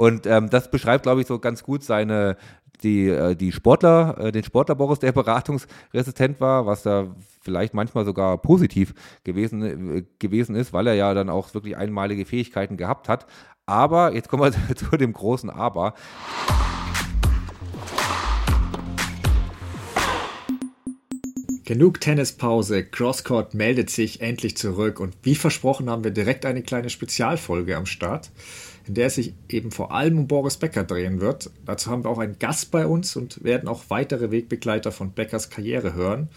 Und ähm, das beschreibt, glaube ich, so ganz gut seine, die, äh, die Sportler, äh, den Sportler Boris, der beratungsresistent war, was da vielleicht manchmal sogar positiv gewesen, äh, gewesen ist, weil er ja dann auch wirklich einmalige Fähigkeiten gehabt hat. Aber, jetzt kommen wir zu dem großen Aber. Genug Tennispause. Crosscourt meldet sich endlich zurück und wie versprochen haben wir direkt eine kleine Spezialfolge am Start, in der sich eben vor allem um Boris Becker drehen wird. Dazu haben wir auch einen Gast bei uns und werden auch weitere Wegbegleiter von Beckers Karriere hören.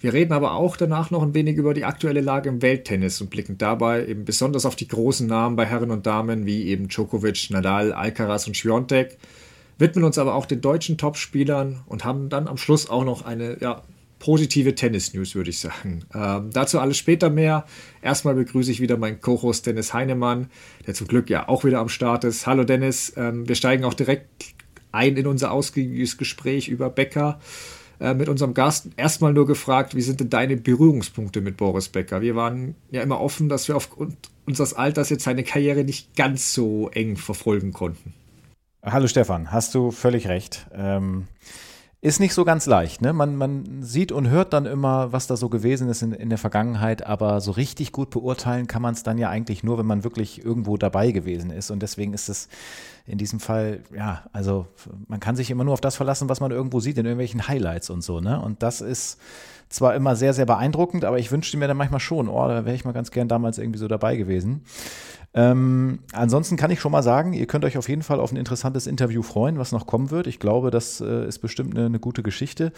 Wir reden aber auch danach noch ein wenig über die aktuelle Lage im Welttennis und blicken dabei eben besonders auf die großen Namen bei Herren und Damen wie eben Djokovic, Nadal, Alcaraz und Schwiontek, widmen uns aber auch den deutschen Topspielern und haben dann am Schluss auch noch eine ja, positive Tennis-News, würde ich sagen. Ähm, dazu alles später mehr. Erstmal begrüße ich wieder meinen Co-Host Dennis Heinemann, der zum Glück ja auch wieder am Start ist. Hallo Dennis, ähm, wir steigen auch direkt ein in unser ausgiebiges Gespräch über Becker äh, mit unserem Gast. Erstmal nur gefragt, wie sind denn deine Berührungspunkte mit Boris Becker? Wir waren ja immer offen, dass wir aufgrund unseres Alters jetzt seine Karriere nicht ganz so eng verfolgen konnten. Hallo Stefan, hast du völlig recht. Ähm ist nicht so ganz leicht. Ne? Man, man sieht und hört dann immer, was da so gewesen ist in, in der Vergangenheit, aber so richtig gut beurteilen kann man es dann ja eigentlich nur, wenn man wirklich irgendwo dabei gewesen ist. Und deswegen ist es in diesem Fall, ja, also man kann sich immer nur auf das verlassen, was man irgendwo sieht, in irgendwelchen Highlights und so. Ne? Und das ist zwar immer sehr, sehr beeindruckend, aber ich wünschte mir dann manchmal schon, oh, da wäre ich mal ganz gern damals irgendwie so dabei gewesen. Ähm, ansonsten kann ich schon mal sagen, ihr könnt euch auf jeden Fall auf ein interessantes Interview freuen, was noch kommen wird. Ich glaube, das äh, ist bestimmt eine, eine, gute Geschichte.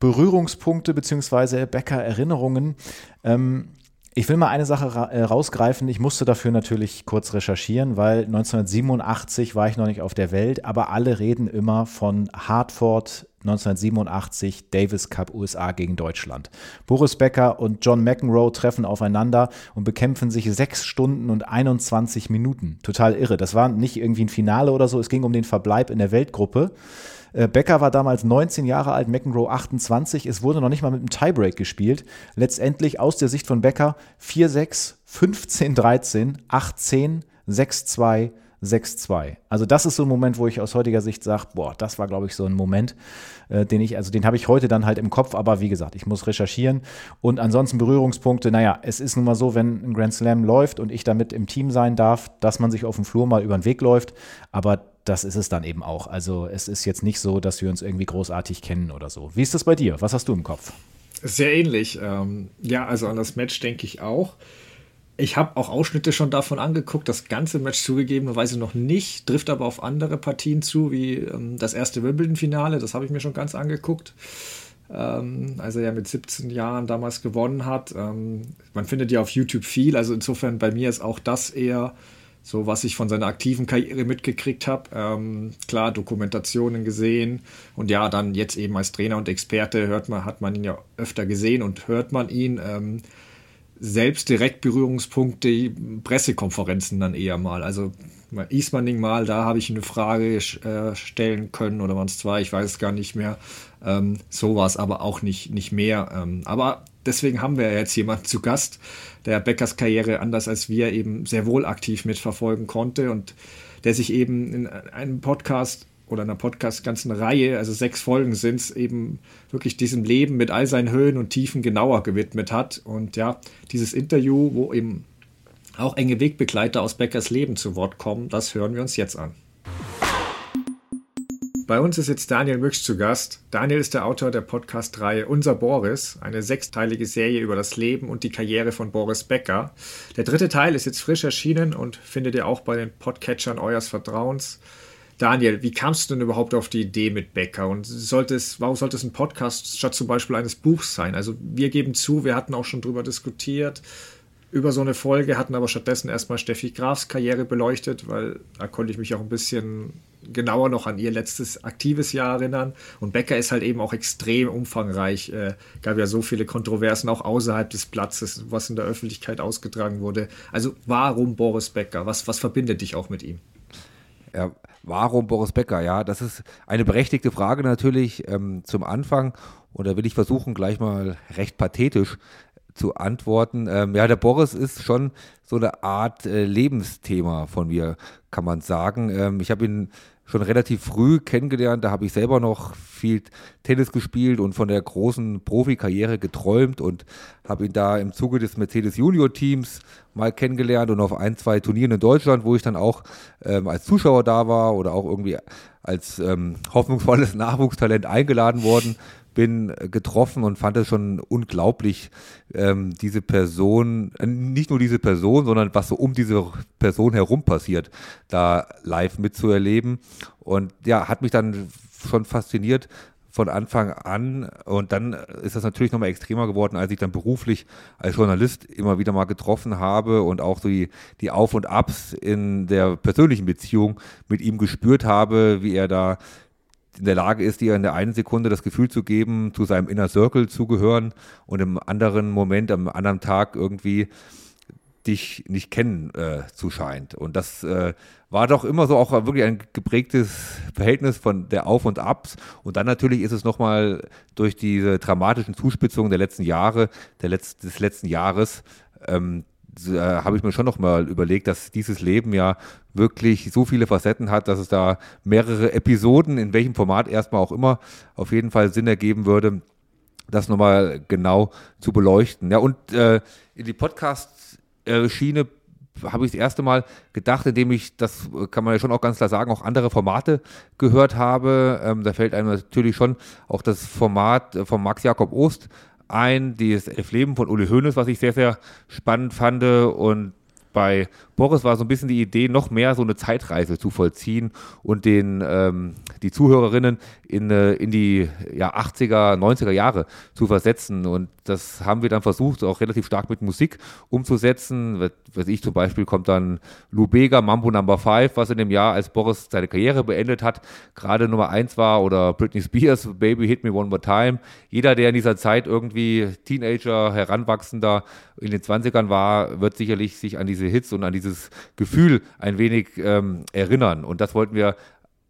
Berührungspunkte bzw. Bäcker-Erinnerungen. Ähm, ich will mal eine Sache ra äh, rausgreifen. Ich musste dafür natürlich kurz recherchieren, weil 1987 war ich noch nicht auf der Welt, aber alle reden immer von Hartford 1987 Davis Cup USA gegen Deutschland. Boris Becker und John McEnroe treffen aufeinander und bekämpfen sich sechs Stunden und 21 Minuten. Total irre. Das war nicht irgendwie ein Finale oder so. Es ging um den Verbleib in der Weltgruppe. Äh, Becker war damals 19 Jahre alt, McEnroe 28. Es wurde noch nicht mal mit einem Tiebreak gespielt. Letztendlich aus der Sicht von Becker 4-6, 15-13, 18, 6-2, 6-2. Also das ist so ein Moment, wo ich aus heutiger Sicht sage, boah, das war, glaube ich, so ein Moment, äh, den ich, also den habe ich heute dann halt im Kopf, aber wie gesagt, ich muss recherchieren. Und ansonsten Berührungspunkte, naja, es ist nun mal so, wenn ein Grand Slam läuft und ich damit im Team sein darf, dass man sich auf dem Flur mal über den Weg läuft, aber das ist es dann eben auch. Also es ist jetzt nicht so, dass wir uns irgendwie großartig kennen oder so. Wie ist das bei dir? Was hast du im Kopf? Sehr ähnlich. Ähm, ja, also an das Match denke ich auch. Ich habe auch Ausschnitte schon davon angeguckt, das ganze Match zugegebenerweise noch nicht, trifft aber auf andere Partien zu, wie ähm, das erste Wimbledon-Finale, das habe ich mir schon ganz angeguckt, ähm, als er ja mit 17 Jahren damals gewonnen hat. Ähm, man findet ja auf YouTube viel, also insofern bei mir ist auch das eher so, was ich von seiner aktiven Karriere mitgekriegt habe. Ähm, klar, Dokumentationen gesehen und ja, dann jetzt eben als Trainer und Experte hört man, hat man ihn ja öfter gesehen und hört man ihn. Selbst direkt Berührungspunkte, Pressekonferenzen dann eher mal. Also Ismaning mal, da habe ich eine Frage äh, stellen können oder waren es zwei, ich weiß es gar nicht mehr. Ähm, sowas, aber auch nicht, nicht mehr. Ähm, aber deswegen haben wir jetzt jemanden zu Gast, der Beckers Karriere anders als wir eben sehr wohl aktiv mitverfolgen konnte und der sich eben in einem Podcast oder einer Podcast-ganzen Reihe, also sechs Folgen sind es, eben wirklich diesem Leben mit all seinen Höhen und Tiefen genauer gewidmet hat. Und ja, dieses Interview, wo eben auch enge Wegbegleiter aus Beckers Leben zu Wort kommen, das hören wir uns jetzt an. Bei uns ist jetzt Daniel Mücksch zu Gast. Daniel ist der Autor der Podcast-Reihe Unser Boris, eine sechsteilige Serie über das Leben und die Karriere von Boris Becker. Der dritte Teil ist jetzt frisch erschienen und findet ihr auch bei den Podcatchern eures Vertrauens. Daniel, wie kamst du denn überhaupt auf die Idee mit Becker? Und sollte es, warum sollte es ein Podcast statt zum Beispiel eines Buchs sein? Also wir geben zu, wir hatten auch schon drüber diskutiert, über so eine Folge, hatten aber stattdessen erstmal Steffi Grafs Karriere beleuchtet, weil da konnte ich mich auch ein bisschen genauer noch an ihr letztes aktives Jahr erinnern. Und Becker ist halt eben auch extrem umfangreich. Äh, gab ja so viele Kontroversen auch außerhalb des Platzes, was in der Öffentlichkeit ausgetragen wurde. Also warum Boris Becker? Was, was verbindet dich auch mit ihm? Ja, warum Boris Becker? Ja, das ist eine berechtigte Frage natürlich ähm, zum Anfang. Und da will ich versuchen, gleich mal recht pathetisch zu antworten. Ähm, ja, der Boris ist schon so eine Art äh, Lebensthema von mir, kann man sagen. Ähm, ich habe ihn schon relativ früh kennengelernt. Da habe ich selber noch viel Tennis gespielt und von der großen Profikarriere geträumt und habe ihn da im Zuge des Mercedes Junior Teams mal kennengelernt und auf ein, zwei Turnieren in Deutschland, wo ich dann auch ähm, als Zuschauer da war oder auch irgendwie als ähm, hoffnungsvolles Nachwuchstalent eingeladen worden bin, getroffen und fand es schon unglaublich, ähm, diese Person, äh, nicht nur diese Person, sondern was so um diese Person herum passiert, da live mitzuerleben. Und ja, hat mich dann schon fasziniert von Anfang an. Und dann ist das natürlich nochmal extremer geworden, als ich dann beruflich als Journalist immer wieder mal getroffen habe und auch so die, die Auf und Abs in der persönlichen Beziehung mit ihm gespürt habe, wie er da in der Lage ist, dir in der einen Sekunde das Gefühl zu geben, zu seinem Inner Circle zu gehören und im anderen Moment, am anderen Tag irgendwie dich nicht kennen äh, zu scheint. Und das äh, war doch immer so auch wirklich ein geprägtes Verhältnis von der Auf und Abs. Und dann natürlich ist es nochmal durch diese dramatischen Zuspitzungen der letzten Jahre, der Letz des letzten Jahres, ähm, äh, habe ich mir schon nochmal überlegt, dass dieses Leben ja wirklich so viele Facetten hat, dass es da mehrere Episoden, in welchem Format erstmal auch immer, auf jeden Fall Sinn ergeben würde, das nochmal genau zu beleuchten. Ja, und äh, in die Podcast-Schiene habe ich das erste Mal gedacht, indem ich, das kann man ja schon auch ganz klar sagen, auch andere Formate gehört habe. Ähm, da fällt einem natürlich schon auch das Format von Max Jakob Ost ein, das Leben von Uli Hoeneß, was ich sehr, sehr spannend fand. Und bei Boris war so ein bisschen die Idee, noch mehr so eine Zeitreise zu vollziehen und den ähm, die Zuhörerinnen in, äh, in die ja, 80er, 90er Jahre zu versetzen. Und das haben wir dann versucht, auch relativ stark mit Musik umzusetzen. Was ich zum Beispiel kommt dann Lou Bega, Mambo Number 5, was in dem Jahr, als Boris seine Karriere beendet hat, gerade Nummer 1 war, oder Britney Spears, Baby Hit Me One More Time. Jeder, der in dieser Zeit irgendwie Teenager, Heranwachsender in den 20ern war, wird sicherlich sich an diese Hits und an dieses Gefühl ein wenig ähm, erinnern. Und das wollten wir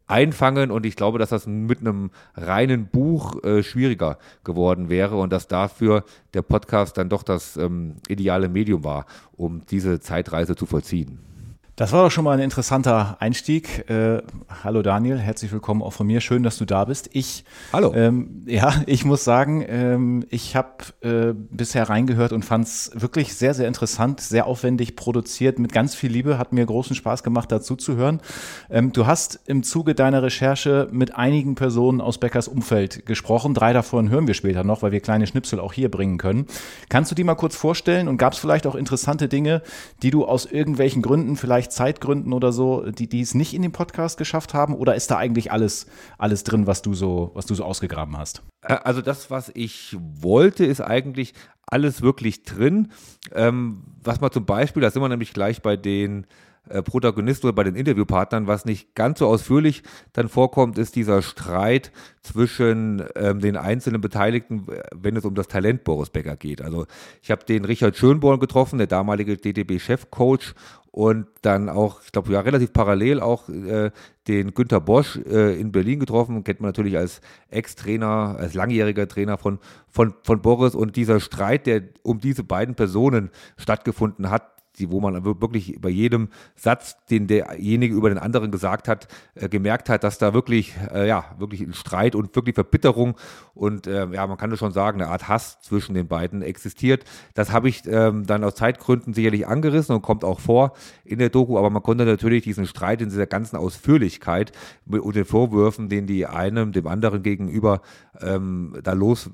einfangen und ich glaube, dass das mit einem reinen Buch äh, schwieriger geworden wäre und dass dafür der Podcast dann doch das ähm, ideale Medium war, um diese Zeitreise zu vollziehen. Das war doch schon mal ein interessanter Einstieg. Äh, hallo Daniel, herzlich willkommen auch von mir. Schön, dass du da bist. Ich, hallo. Ähm, ja, ich muss sagen, ähm, ich habe äh, bisher reingehört und fand es wirklich sehr, sehr interessant, sehr aufwendig produziert, mit ganz viel Liebe. Hat mir großen Spaß gemacht, dazu zu hören. Ähm, du hast im Zuge deiner Recherche mit einigen Personen aus Beckers Umfeld gesprochen. Drei davon hören wir später noch, weil wir kleine Schnipsel auch hier bringen können. Kannst du die mal kurz vorstellen und gab es vielleicht auch interessante Dinge, die du aus irgendwelchen Gründen vielleicht vielleicht Zeitgründen oder so, die, die es nicht in den Podcast geschafft haben? Oder ist da eigentlich alles, alles drin, was du so, was du so ausgegraben hast? Äh, also das, was ich wollte, ist eigentlich alles wirklich drin. Ähm, was man zum Beispiel, da sind wir nämlich gleich bei den äh, Protagonisten oder bei den Interviewpartnern, was nicht ganz so ausführlich dann vorkommt, ist dieser Streit zwischen ähm, den einzelnen Beteiligten, wenn es um das Talent Boris Becker geht. Also ich habe den Richard Schönborn getroffen, der damalige DTB-Chefcoach und dann auch, ich glaube, ja, relativ parallel auch äh, den Günter Bosch äh, in Berlin getroffen, kennt man natürlich als Ex-Trainer, als langjähriger Trainer von, von, von Boris. Und dieser Streit, der um diese beiden Personen stattgefunden hat, die, wo man wirklich bei jedem Satz, den derjenige über den anderen gesagt hat, äh, gemerkt hat, dass da wirklich, äh, ja, wirklich ein Streit und wirklich Verbitterung und äh, ja, man kann das schon sagen, eine Art Hass zwischen den beiden existiert. Das habe ich ähm, dann aus Zeitgründen sicherlich angerissen und kommt auch vor in der Doku, aber man konnte natürlich diesen Streit in dieser ganzen Ausführlichkeit und den Vorwürfen, den die einem dem anderen gegenüber ähm, da los,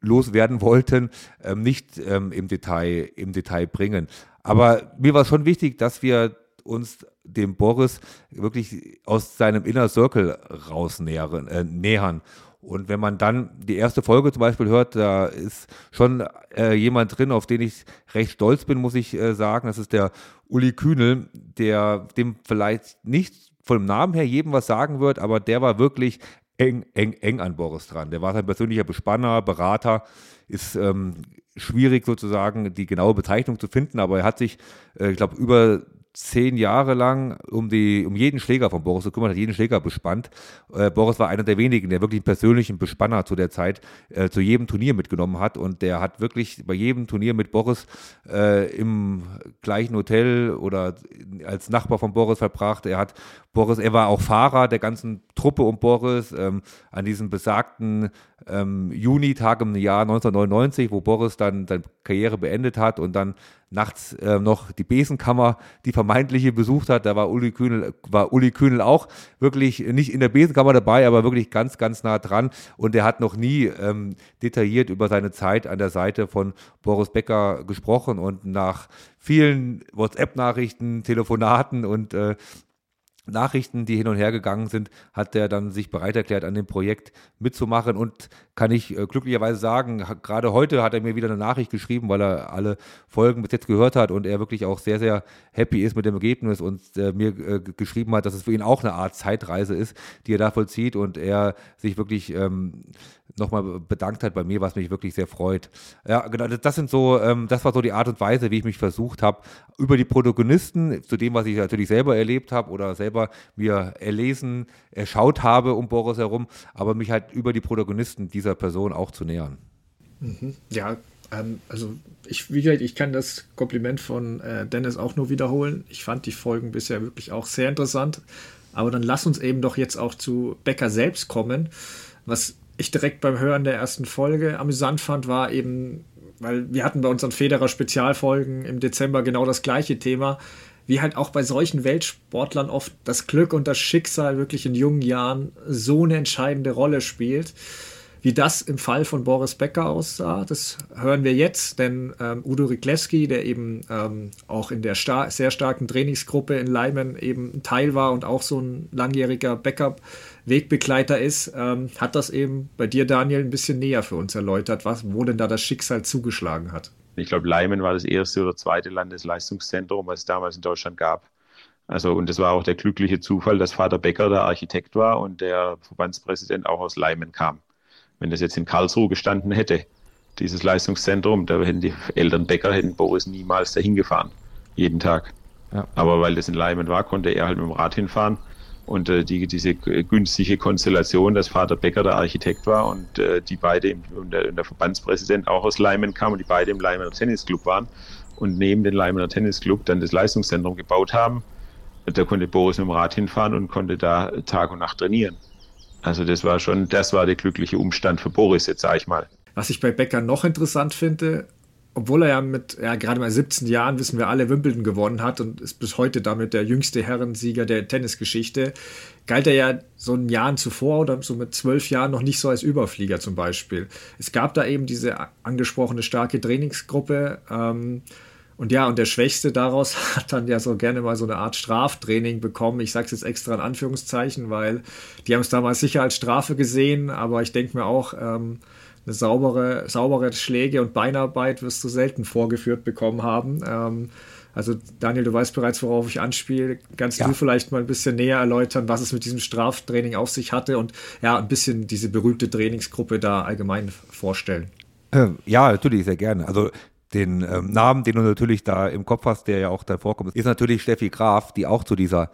loswerden wollten, ähm, nicht ähm, im Detail im Detail bringen. Aber mir war schon wichtig, dass wir uns dem Boris wirklich aus seinem Inner Circle rausnähern. Äh, nähern. Und wenn man dann die erste Folge zum Beispiel hört, da ist schon äh, jemand drin, auf den ich recht stolz bin, muss ich äh, sagen. Das ist der Uli Kühnel, der dem vielleicht nicht vom Namen her jedem was sagen wird, aber der war wirklich eng, eng, eng an Boris dran. Der war sein persönlicher Bespanner, Berater, ist ähm, schwierig sozusagen die genaue Bezeichnung zu finden, aber er hat sich, äh, ich glaube, über zehn Jahre lang um, die, um jeden Schläger von Boris gekümmert, hat jeden Schläger bespannt. Äh, Boris war einer der wenigen, der wirklich einen persönlichen Bespanner zu der Zeit äh, zu jedem Turnier mitgenommen hat und der hat wirklich bei jedem Turnier mit Boris äh, im gleichen Hotel oder als Nachbar von Boris verbracht. Er hat Boris, er war auch Fahrer der ganzen Truppe um Boris ähm, an diesem besagten ähm, Juni-Tag im Jahr 1999, wo Boris dann seine Karriere beendet hat und dann nachts äh, noch die Besenkammer, die vermeintliche besucht hat. Da war Uli Kühnel, war Uli Kühnel auch wirklich nicht in der Besenkammer dabei, aber wirklich ganz, ganz nah dran. Und er hat noch nie ähm, detailliert über seine Zeit an der Seite von Boris Becker gesprochen. Und nach vielen WhatsApp-Nachrichten, Telefonaten und äh, Nachrichten, die hin und her gegangen sind, hat er dann sich bereit erklärt, an dem Projekt mitzumachen und kann ich äh, glücklicherweise sagen, gerade heute hat er mir wieder eine Nachricht geschrieben, weil er alle Folgen bis jetzt gehört hat und er wirklich auch sehr, sehr happy ist mit dem Ergebnis und äh, mir äh, geschrieben hat, dass es für ihn auch eine Art Zeitreise ist, die er da vollzieht und er sich wirklich ähm, nochmal bedankt hat bei mir, was mich wirklich sehr freut. Ja, genau, das sind so, ähm, das war so die Art und Weise, wie ich mich versucht habe, über die Protagonisten, zu dem, was ich natürlich selber erlebt habe oder selber mir erlesen, erschaut habe um Boris herum, aber mich halt über die Protagonisten dieser Person auch zu nähern. Mhm. Ja, ähm, also ich, wie gesagt, ich kann das Kompliment von äh, Dennis auch nur wiederholen. Ich fand die Folgen bisher wirklich auch sehr interessant. Aber dann lass uns eben doch jetzt auch zu Becker selbst kommen. Was ich direkt beim Hören der ersten Folge amüsant fand, war eben, weil wir hatten bei unseren Federer Spezialfolgen im Dezember genau das gleiche Thema, wie halt auch bei solchen Weltsportlern oft das Glück und das Schicksal wirklich in jungen Jahren so eine entscheidende Rolle spielt. Wie das im Fall von Boris Becker aussah, das hören wir jetzt, denn ähm, Udo Rikleski, der eben ähm, auch in der star sehr starken Trainingsgruppe in Leimen eben Teil war und auch so ein langjähriger Backup-Wegbegleiter ist, ähm, hat das eben bei dir, Daniel, ein bisschen näher für uns erläutert, was, wo denn da das Schicksal zugeschlagen hat. Ich glaube, Leimen war das erste oder zweite Landesleistungszentrum, was es damals in Deutschland gab. Also, und es war auch der glückliche Zufall, dass Vater Becker der Architekt war und der Verbandspräsident auch aus Leimen kam. Wenn das jetzt in Karlsruhe gestanden hätte, dieses Leistungszentrum, da hätten die Eltern Bäcker, hätten Boris niemals dahin gefahren. Jeden Tag. Ja. Aber weil das in Leimen war, konnte er halt mit dem Rad hinfahren. Und äh, die, diese günstige Konstellation, dass Vater Becker der Architekt war und äh, die beide und der, und der, Verbandspräsident auch aus Leimen kam und die beide im Leimener Tennisclub waren und neben dem Leimener Tennisclub dann das Leistungszentrum gebaut haben. Da konnte Boris mit dem Rad hinfahren und konnte da Tag und Nacht trainieren. Also das war schon, das war der glückliche Umstand für Boris, jetzt sage ich mal. Was ich bei Becker noch interessant finde, obwohl er ja mit ja, gerade mal 17 Jahren, wissen wir alle, Wimbledon gewonnen hat und ist bis heute damit der jüngste Herrensieger der Tennisgeschichte, galt er ja so ein Jahren zuvor oder so mit zwölf Jahren noch nicht so als Überflieger zum Beispiel. Es gab da eben diese angesprochene starke Trainingsgruppe. Ähm, und ja, und der Schwächste daraus hat dann ja so gerne mal so eine Art Straftraining bekommen. Ich sage es jetzt extra in Anführungszeichen, weil die haben es damals sicher als Strafe gesehen, aber ich denke mir auch, ähm, eine saubere, saubere Schläge und Beinarbeit wirst du selten vorgeführt bekommen haben. Ähm, also Daniel, du weißt bereits, worauf ich anspiele. Kannst ja. du vielleicht mal ein bisschen näher erläutern, was es mit diesem Straftraining auf sich hatte und ja, ein bisschen diese berühmte Trainingsgruppe da allgemein vorstellen? Ähm, ja, natürlich, sehr gerne. Also den ähm, Namen, den du natürlich da im Kopf hast, der ja auch da vorkommt, ist natürlich Steffi Graf, die auch zu dieser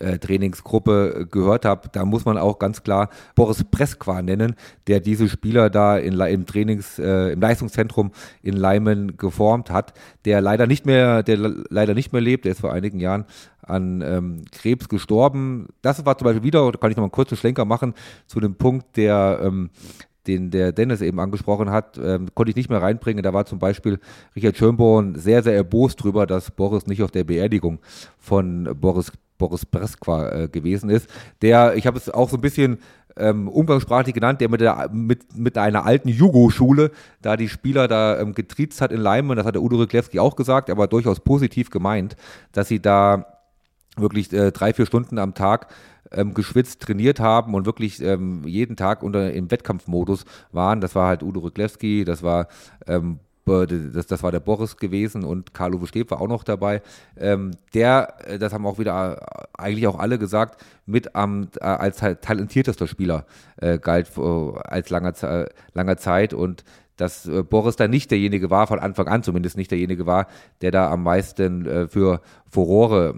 äh, Trainingsgruppe äh, gehört habe. Da muss man auch ganz klar Boris Preskwa nennen, der diese Spieler da in, im Trainings, äh, im Leistungszentrum in Leimen geformt hat, der leider nicht mehr, der leider nicht mehr lebt, der ist vor einigen Jahren an ähm, Krebs gestorben. Das war zum Beispiel wieder, da kann ich noch mal einen kurzen Schlenker machen, zu dem Punkt der ähm, den der Dennis eben angesprochen hat, ähm, konnte ich nicht mehr reinbringen. Da war zum Beispiel Richard Schönborn sehr, sehr erbost drüber, dass Boris nicht auf der Beerdigung von Boris, Boris Breskwa äh, gewesen ist. Der, ich habe es auch so ein bisschen ähm, umgangssprachlich genannt, der mit, der, mit, mit einer alten Jugo-Schule da die Spieler da ähm, getriezt hat in Leimen. Das hat der Udo Ryklewski auch gesagt, aber durchaus positiv gemeint, dass sie da wirklich äh, drei, vier Stunden am Tag ähm, geschwitzt trainiert haben und wirklich ähm, jeden Tag unter im Wettkampfmodus waren. Das war halt Udo Ryklewski, das war ähm, das, das war der Boris gewesen und Karl-Uwe Steb war auch noch dabei. Ähm, der, äh, das haben auch wieder äh, eigentlich auch alle gesagt, mit am, äh, als talentiertester Spieler äh, galt äh, als langer, langer Zeit und dass äh, Boris da nicht derjenige war, von Anfang an zumindest nicht derjenige war, der da am meisten äh, für Furore,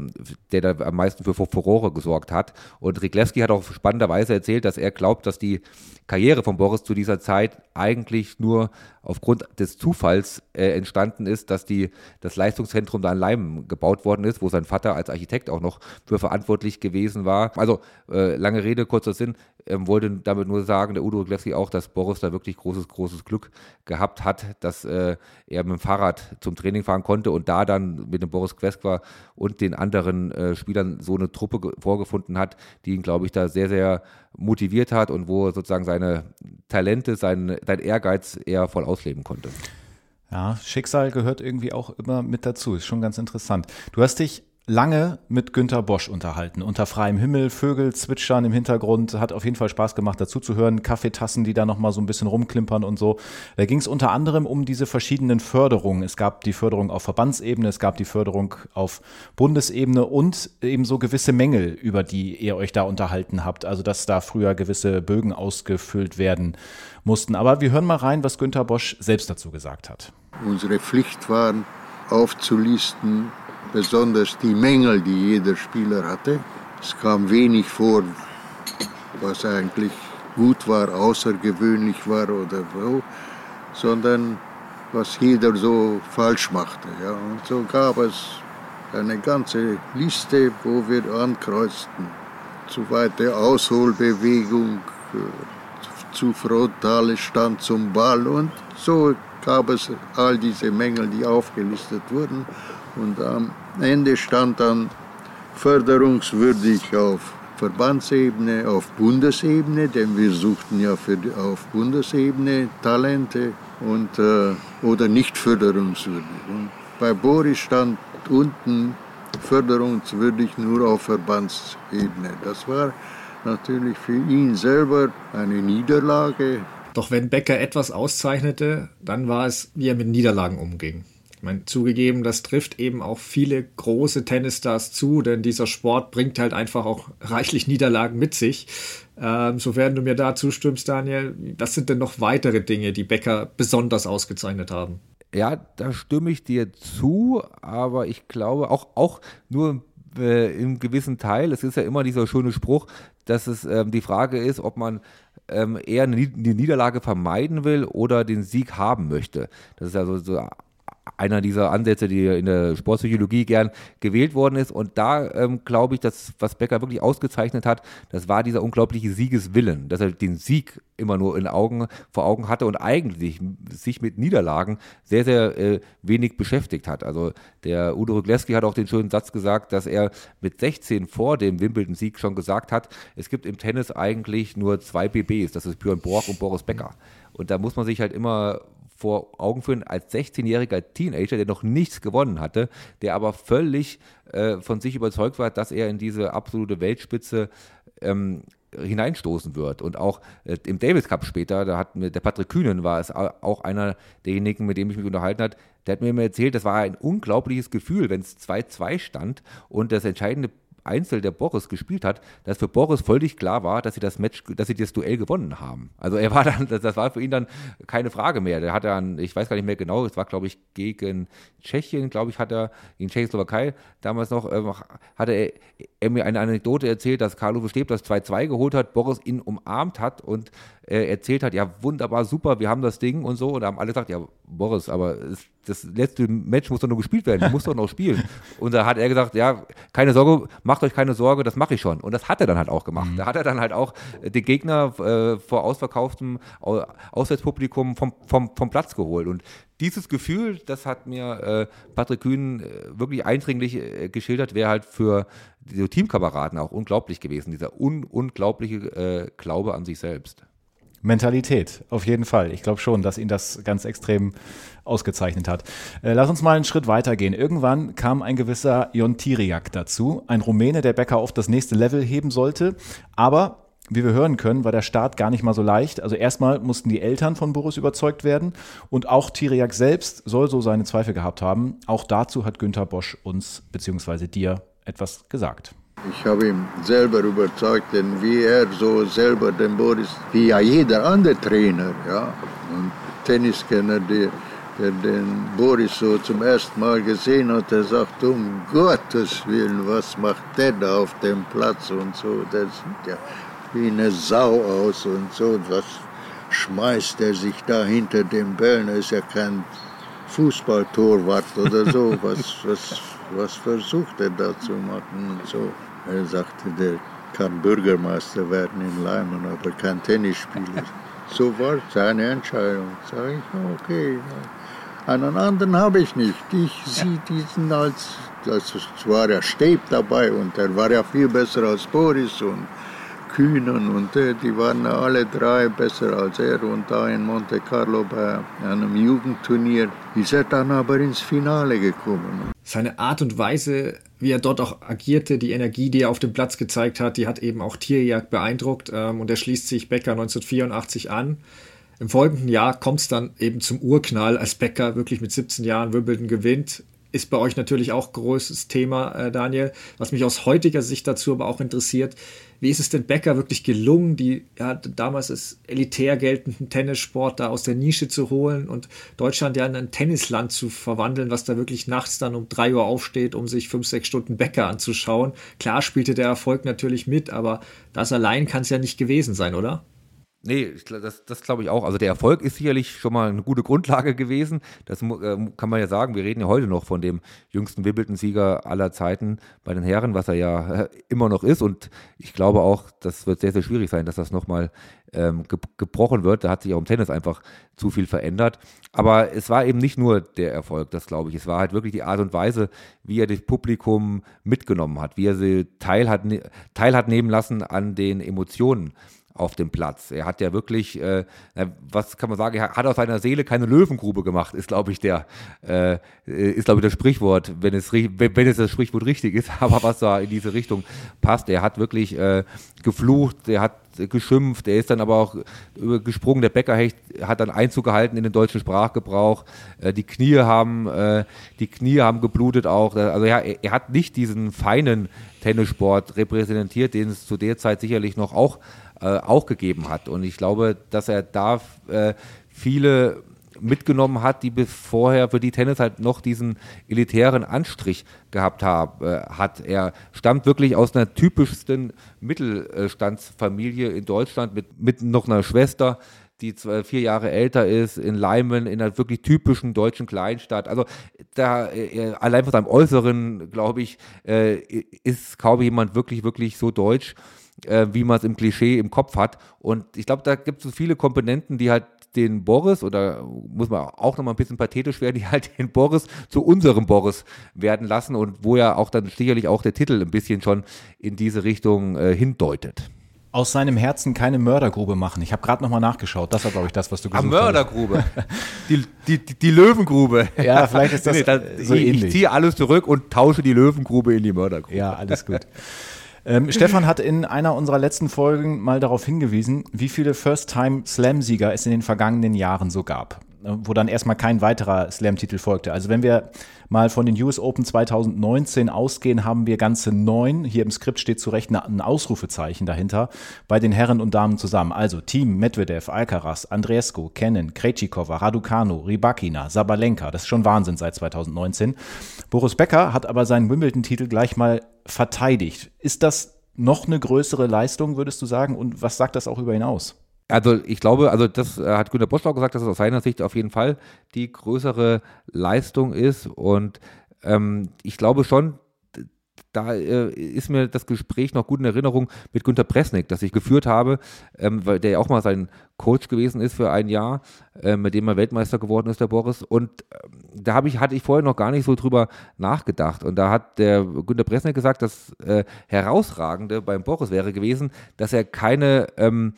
der da am meisten für Furore gesorgt hat. Und Riglewski hat auch spannenderweise erzählt, dass er glaubt, dass die Karriere von Boris zu dieser Zeit eigentlich nur aufgrund des Zufalls äh, entstanden ist, dass die, das Leistungszentrum da in Leim gebaut worden ist, wo sein Vater als Architekt auch noch für verantwortlich gewesen war. Also äh, lange Rede, kurzer Sinn, ähm, wollte damit nur sagen, der Udo Glessi auch, dass Boris da wirklich großes, großes Glück gehabt hat, dass äh, er mit dem Fahrrad zum Training fahren konnte und da dann mit dem Boris Queskwa und den anderen äh, Spielern so eine Truppe vorgefunden hat, die ihn, glaube ich, da sehr, sehr motiviert hat und wo sozusagen seine Talente, sein, sein Ehrgeiz eher voll ausleben konnte. Ja, Schicksal gehört irgendwie auch immer mit dazu. Ist schon ganz interessant. Du hast dich lange mit Günter Bosch unterhalten. Unter freiem Himmel, Vögel zwitschern im Hintergrund. Hat auf jeden Fall Spaß gemacht, dazu zu hören. Kaffeetassen, die da nochmal so ein bisschen rumklimpern und so. Da ging es unter anderem um diese verschiedenen Förderungen. Es gab die Förderung auf Verbandsebene, es gab die Förderung auf Bundesebene und eben so gewisse Mängel, über die ihr euch da unterhalten habt. Also, dass da früher gewisse Bögen ausgefüllt werden mussten. Aber wir hören mal rein, was Günter Bosch selbst dazu gesagt hat. Unsere Pflicht war, aufzulisten, besonders die Mängel, die jeder Spieler hatte. Es kam wenig vor, was eigentlich gut war, außergewöhnlich war oder so, sondern was jeder so falsch machte. Ja. Und so gab es eine ganze Liste, wo wir ankreuzten. Zu weiter Ausholbewegung, äh, zu frontale Stand zum Ball und so gab es all diese Mängel, die aufgelistet wurden. Und am Ende stand dann förderungswürdig auf Verbandsebene, auf Bundesebene, denn wir suchten ja für, auf Bundesebene Talente und, äh, oder nicht förderungswürdig. Und bei Boris stand unten förderungswürdig nur auf Verbandsebene. Das war natürlich für ihn selber eine Niederlage. Doch wenn Becker etwas auszeichnete, dann war es, wie er mit Niederlagen umging. Ich meine, zugegeben, das trifft eben auch viele große Tennisstars zu, denn dieser Sport bringt halt einfach auch reichlich Niederlagen mit sich. Ähm, sofern du mir da zustimmst, Daniel, was sind denn noch weitere Dinge, die Becker besonders ausgezeichnet haben? Ja, da stimme ich dir zu, aber ich glaube auch, auch nur äh, im gewissen Teil, es ist ja immer dieser schöne Spruch, dass es ähm, die Frage ist, ob man ähm, eher eine Niederlage vermeiden will oder den Sieg haben möchte. Das ist also so einer dieser Ansätze, die in der Sportpsychologie gern gewählt worden ist. Und da ähm, glaube ich, dass was Becker wirklich ausgezeichnet hat, das war dieser unglaubliche Siegeswillen, dass er den Sieg immer nur in Augen, vor Augen hatte und eigentlich sich mit Niederlagen sehr, sehr äh, wenig beschäftigt hat. Also der Udo Rugleski hat auch den schönen Satz gesagt, dass er mit 16 vor dem Wimbledon-Sieg schon gesagt hat, es gibt im Tennis eigentlich nur zwei BBs, das ist Björn Borg und Boris Becker. Und da muss man sich halt immer vor Augen führen als 16-jähriger Teenager, der noch nichts gewonnen hatte, der aber völlig äh, von sich überzeugt war, dass er in diese absolute Weltspitze ähm, hineinstoßen wird. Und auch äh, im Davis Cup später, da hat mir der Patrick Kühnen war es auch einer derjenigen, mit dem ich mich unterhalten habe, der hat mir immer erzählt, das war ein unglaubliches Gefühl, wenn es 2-2 stand und das entscheidende Einzel, der Boris gespielt hat, dass für Boris völlig klar war, dass sie das Match, dass sie das Duell gewonnen haben. Also er war dann, das, war für ihn dann keine Frage mehr. Der hat dann, ich weiß gar nicht mehr genau, es war glaube ich gegen Tschechien, glaube ich, hat er, in Tschechoslowakei damals noch, äh, hatte er, er, mir eine Anekdote erzählt, dass Carlo Steb das 2-2 geholt hat, Boris ihn umarmt hat und äh, erzählt hat, ja wunderbar, super, wir haben das Ding und so. Und da haben alle gesagt, ja Boris, aber das letzte Match muss doch nur gespielt werden, du musst doch noch spielen. Und da hat er gesagt, ja, keine Sorge, macht euch keine Sorge, das mache ich schon. Und das hat er dann halt auch gemacht. Mhm. Da hat er dann halt auch den Gegner äh, vor ausverkauftem Auswärtspublikum vom, vom, vom Platz geholt. Und dieses Gefühl, das hat mir äh, Patrick Kühn äh, wirklich eindringlich äh, geschildert, wäre halt für diese Teamkameraden auch unglaublich gewesen, dieser un unglaubliche äh, Glaube an sich selbst. Mentalität, auf jeden Fall. Ich glaube schon, dass ihn das ganz extrem ausgezeichnet hat. Äh, lass uns mal einen Schritt weitergehen. Irgendwann kam ein gewisser Jon Tiriak dazu, ein Rumäne, der Becker auf das nächste Level heben sollte. Aber wie wir hören können, war der Start gar nicht mal so leicht. Also erstmal mussten die Eltern von Boris überzeugt werden und auch Tiriak selbst soll so seine Zweifel gehabt haben. Auch dazu hat Günther Bosch uns bzw. dir etwas gesagt. Ich habe ihn selber überzeugt, denn wie er so selber den Boris, wie ja jeder andere Trainer, ja, und Tenniskenner, der, der den Boris so zum ersten Mal gesehen hat, der sagt, um Gottes Willen, was macht der da auf dem Platz und so, der sieht ja wie eine Sau aus und so, was schmeißt er sich da hinter den Bällen, er ist ja kein Fußballtorwart oder so, was, was, was versucht er da zu machen und so. Er sagte, der kann Bürgermeister werden in Leimen, aber kein Tennisspieler. So war seine Entscheidung. Sag ich, okay. Einen anderen habe ich nicht. Ich sehe diesen als, als war er Steb dabei und er war ja viel besser als Boris und Kühnen und äh, die waren alle drei besser als er. Und da in Monte Carlo bei einem Jugendturnier ist er dann aber ins Finale gekommen. Seine Art und Weise, wie er dort auch agierte, die Energie, die er auf dem Platz gezeigt hat, die hat eben auch Tierjagd beeindruckt. Ähm, und er schließt sich Becker 1984 an. Im folgenden Jahr kommt es dann eben zum Urknall, als Becker wirklich mit 17 Jahren Wimbledon gewinnt ist bei euch natürlich auch großes Thema, äh, Daniel. Was mich aus heutiger Sicht dazu aber auch interessiert, wie ist es denn Becker wirklich gelungen, die ja, damals als elitär geltenden Tennissport da aus der Nische zu holen und Deutschland ja in ein Tennisland zu verwandeln, was da wirklich nachts dann um drei Uhr aufsteht, um sich fünf, sechs Stunden Becker anzuschauen? Klar spielte der Erfolg natürlich mit, aber das allein kann es ja nicht gewesen sein, oder? Nee, das, das glaube ich auch. Also der Erfolg ist sicherlich schon mal eine gute Grundlage gewesen. Das äh, kann man ja sagen. Wir reden ja heute noch von dem jüngsten Wimbledon-Sieger aller Zeiten bei den Herren, was er ja äh, immer noch ist. Und ich glaube auch, das wird sehr, sehr schwierig sein, dass das nochmal ähm, ge gebrochen wird. Da hat sich auch im Tennis einfach zu viel verändert. Aber es war eben nicht nur der Erfolg, das glaube ich. Es war halt wirklich die Art und Weise, wie er das Publikum mitgenommen hat, wie er sie teil hat, ne-, teil hat nehmen lassen an den Emotionen auf dem Platz. Er hat ja wirklich, äh, was kann man sagen, er hat aus seiner Seele keine Löwengrube gemacht, ist glaube ich der, äh, ist glaube ich das Sprichwort, wenn es, wenn es das Sprichwort richtig ist, aber was da in diese Richtung passt. Er hat wirklich äh, geflucht, er hat geschimpft, er ist dann aber auch gesprungen, der Bäckerhecht hat dann Einzug gehalten in den deutschen Sprachgebrauch, äh, die Knie haben, äh, die Knie haben geblutet auch, also ja, er, er hat nicht diesen feinen Tennissport repräsentiert, den es zu der Zeit sicherlich noch auch äh, auch gegeben hat. Und ich glaube, dass er da äh, viele mitgenommen hat, die bis vorher für die Tennis halt noch diesen elitären Anstrich gehabt hab, äh, hat. Er stammt wirklich aus einer typischsten Mittelstandsfamilie in Deutschland mit, mit noch einer Schwester, die zwei, vier Jahre älter ist, in Leimen, in einer wirklich typischen deutschen Kleinstadt. Also da äh, allein von seinem Äußeren, glaube ich, äh, ist kaum jemand wirklich, wirklich so deutsch äh, wie man es im Klischee im Kopf hat. Und ich glaube, da gibt es so viele Komponenten, die halt den Boris, oder muss man auch nochmal ein bisschen pathetisch werden, die halt den Boris zu unserem Boris werden lassen und wo ja auch dann sicherlich auch der Titel ein bisschen schon in diese Richtung äh, hindeutet aus seinem Herzen keine Mördergrube machen. Ich habe gerade nochmal nachgeschaut. Das war, glaube ich, das, was du gesagt hast. Mördergrube. die, die, die, Löwengrube. Ja, vielleicht ist das, nee, das so ich, ähnlich. Ich ziehe alles zurück und tausche die Löwengrube in die Mördergrube. Ja, alles gut. Ähm, Stefan hat in einer unserer letzten Folgen mal darauf hingewiesen, wie viele First-Time-Slam-Sieger es in den vergangenen Jahren so gab äh, wo dann erstmal kein weiterer Slam-Titel folgte. Also wenn wir mal von den US Open 2019 ausgehen, haben wir ganze neun. Hier im Skript steht zu Recht ein Ausrufezeichen dahinter bei den Herren und Damen zusammen. Also Team Medvedev, Alcaraz, Andreescu, Kennen, Krejcikova, Raducanu, Rybakina, Sabalenka. Das ist schon Wahnsinn seit 2019. Boris Becker hat aber seinen Wimbledon-Titel gleich mal verteidigt. Ist das noch eine größere Leistung, würdest du sagen? Und was sagt das auch über ihn aus? Also ich glaube, also das äh, hat Günter Bosch auch gesagt, dass es aus seiner Sicht auf jeden Fall die größere Leistung ist. Und ähm, ich glaube schon, da äh, ist mir das Gespräch noch gut in Erinnerung mit Günter Presnick, das ich geführt habe, ähm, weil der ja auch mal sein Coach gewesen ist für ein Jahr, äh, mit dem er Weltmeister geworden ist, der Boris. Und äh, da ich, hatte ich vorher noch gar nicht so drüber nachgedacht. Und da hat der Günter Presnick gesagt, das äh, Herausragende beim Boris wäre gewesen, dass er keine ähm,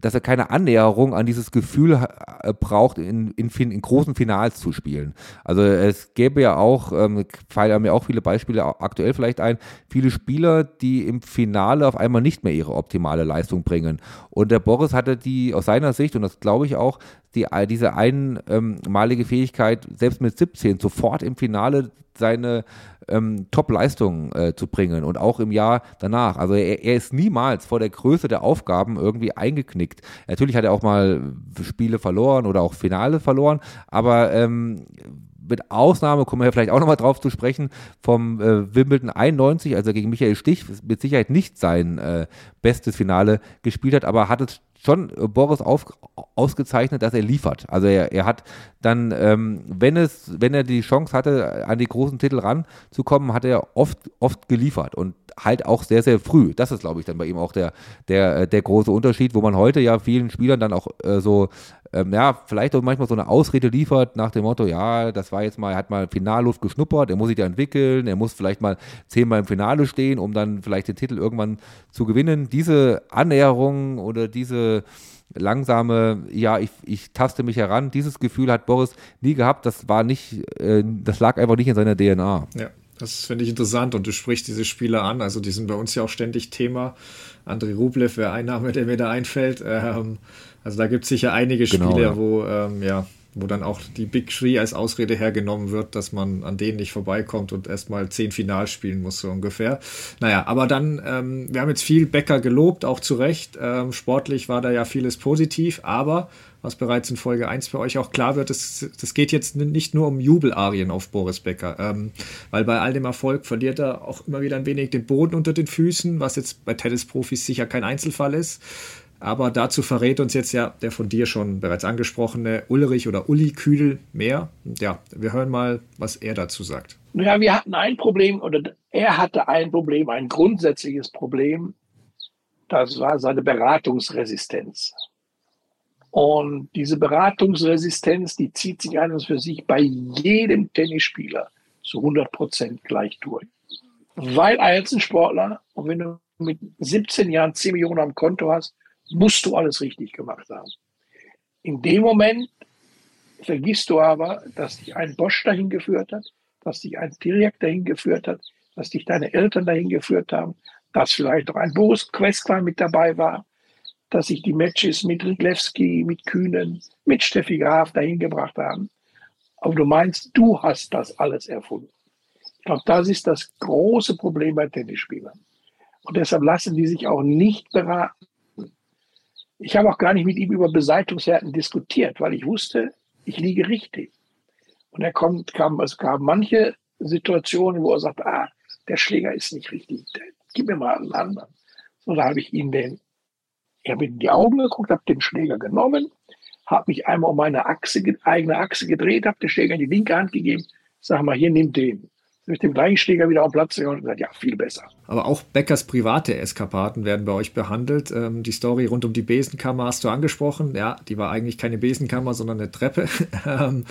dass er keine Annäherung an dieses Gefühl äh, braucht, in, in, in, großen Finals zu spielen. Also es gäbe ja auch, ähm, fallen mir auch viele Beispiele aktuell vielleicht ein, viele Spieler, die im Finale auf einmal nicht mehr ihre optimale Leistung bringen. Und der Boris hatte die aus seiner Sicht, und das glaube ich auch, die, diese einmalige Fähigkeit, selbst mit 17 sofort im Finale seine ähm, Top-Leistungen äh, zu bringen und auch im Jahr danach. Also er, er, ist niemals vor der Größe der Aufgaben irgendwie eingeknickt. Natürlich hat er auch mal Spiele verloren oder auch Finale verloren, aber ähm, mit Ausnahme, kommen wir ja vielleicht auch nochmal drauf zu sprechen, vom äh, Wimbledon 91, also gegen Michael Stich, mit Sicherheit nicht sein äh, bestes Finale gespielt hat, aber hat es schon äh, Boris auf, ausgezeichnet, dass er liefert. Also er, er hat dann, ähm, wenn es, wenn er die Chance hatte, an die großen Titel ranzukommen, hat er oft, oft geliefert und halt auch sehr, sehr früh. Das ist, glaube ich, dann bei ihm auch der, der, äh, der große Unterschied, wo man heute ja vielen Spielern dann auch äh, so, ähm, ja, vielleicht auch manchmal so eine Ausrede liefert nach dem Motto, ja, das war jetzt mal, er hat mal Finalluft geschnuppert, er muss sich da entwickeln, er muss vielleicht mal zehnmal im Finale stehen, um dann vielleicht den Titel irgendwann zu gewinnen. Diese Annäherung oder diese langsame, ja, ich, ich taste mich heran. Dieses Gefühl hat Boris nie gehabt. Das war nicht, äh, das lag einfach nicht in seiner DNA. Ja. Das finde ich interessant und du sprichst diese Spieler an. Also die sind bei uns ja auch ständig Thema. André Rublev wäre ein Name, der mir da einfällt. Ähm, also da gibt es sicher einige genau, Spiele, ja. wo ähm, ja, wo dann auch die Big Three als Ausrede hergenommen wird, dass man an denen nicht vorbeikommt und erstmal zehn Finals spielen muss, so ungefähr. Naja, aber dann, ähm, wir haben jetzt viel Becker gelobt, auch zu Recht. Ähm, sportlich war da ja vieles positiv, aber was bereits in Folge 1 für euch auch klar wird, das, das geht jetzt nicht nur um Jubelarien auf Boris Becker, ähm, weil bei all dem Erfolg verliert er auch immer wieder ein wenig den Boden unter den Füßen, was jetzt bei Tennisprofis sicher kein Einzelfall ist. Aber dazu verrät uns jetzt ja der von dir schon bereits angesprochene Ulrich oder Uli Küdel mehr. Ja, wir hören mal, was er dazu sagt. Ja, wir hatten ein Problem oder er hatte ein Problem, ein grundsätzliches Problem. Das war seine Beratungsresistenz. Und diese Beratungsresistenz, die zieht sich an und für sich bei jedem Tennisspieler zu 100 Prozent gleich durch. Weil ein Sportler, und wenn du mit 17 Jahren 10 Millionen am Konto hast, musst du alles richtig gemacht haben. In dem Moment vergisst du aber, dass dich ein Bosch dahin geführt hat, dass dich ein Direkt dahin geführt hat, dass dich deine Eltern dahin geführt haben, dass vielleicht auch ein Boris Questler mit dabei war, dass sich die Matches mit Riglewski, mit Kühnen, mit Steffi Graf dahin gebracht haben. Aber du meinst, du hast das alles erfunden. Ich glaube, das ist das große Problem bei Tennisspielern. Und deshalb lassen die sich auch nicht beraten. Ich habe auch gar nicht mit ihm über Beseitigungshärten diskutiert, weil ich wusste, ich liege richtig. Und er kommt, kam, es gab manche Situationen, wo er sagt, ah, der Schläger ist nicht richtig, gib mir mal einen anderen. So, da habe ich ihn den ich habe in die Augen geguckt, habe den Schläger genommen, habe mich einmal um meine Achse, eigene Achse gedreht, habe den Schläger in die linke Hand gegeben, sag mal, hier, nimm den. Mit dem gleichen Schläger wieder auf Platz und gesagt, ja, viel besser. Aber auch Beckers private Eskapaden werden bei euch behandelt. Ähm, die Story rund um die Besenkammer hast du angesprochen. Ja, die war eigentlich keine Besenkammer, sondern eine Treppe. Ähm,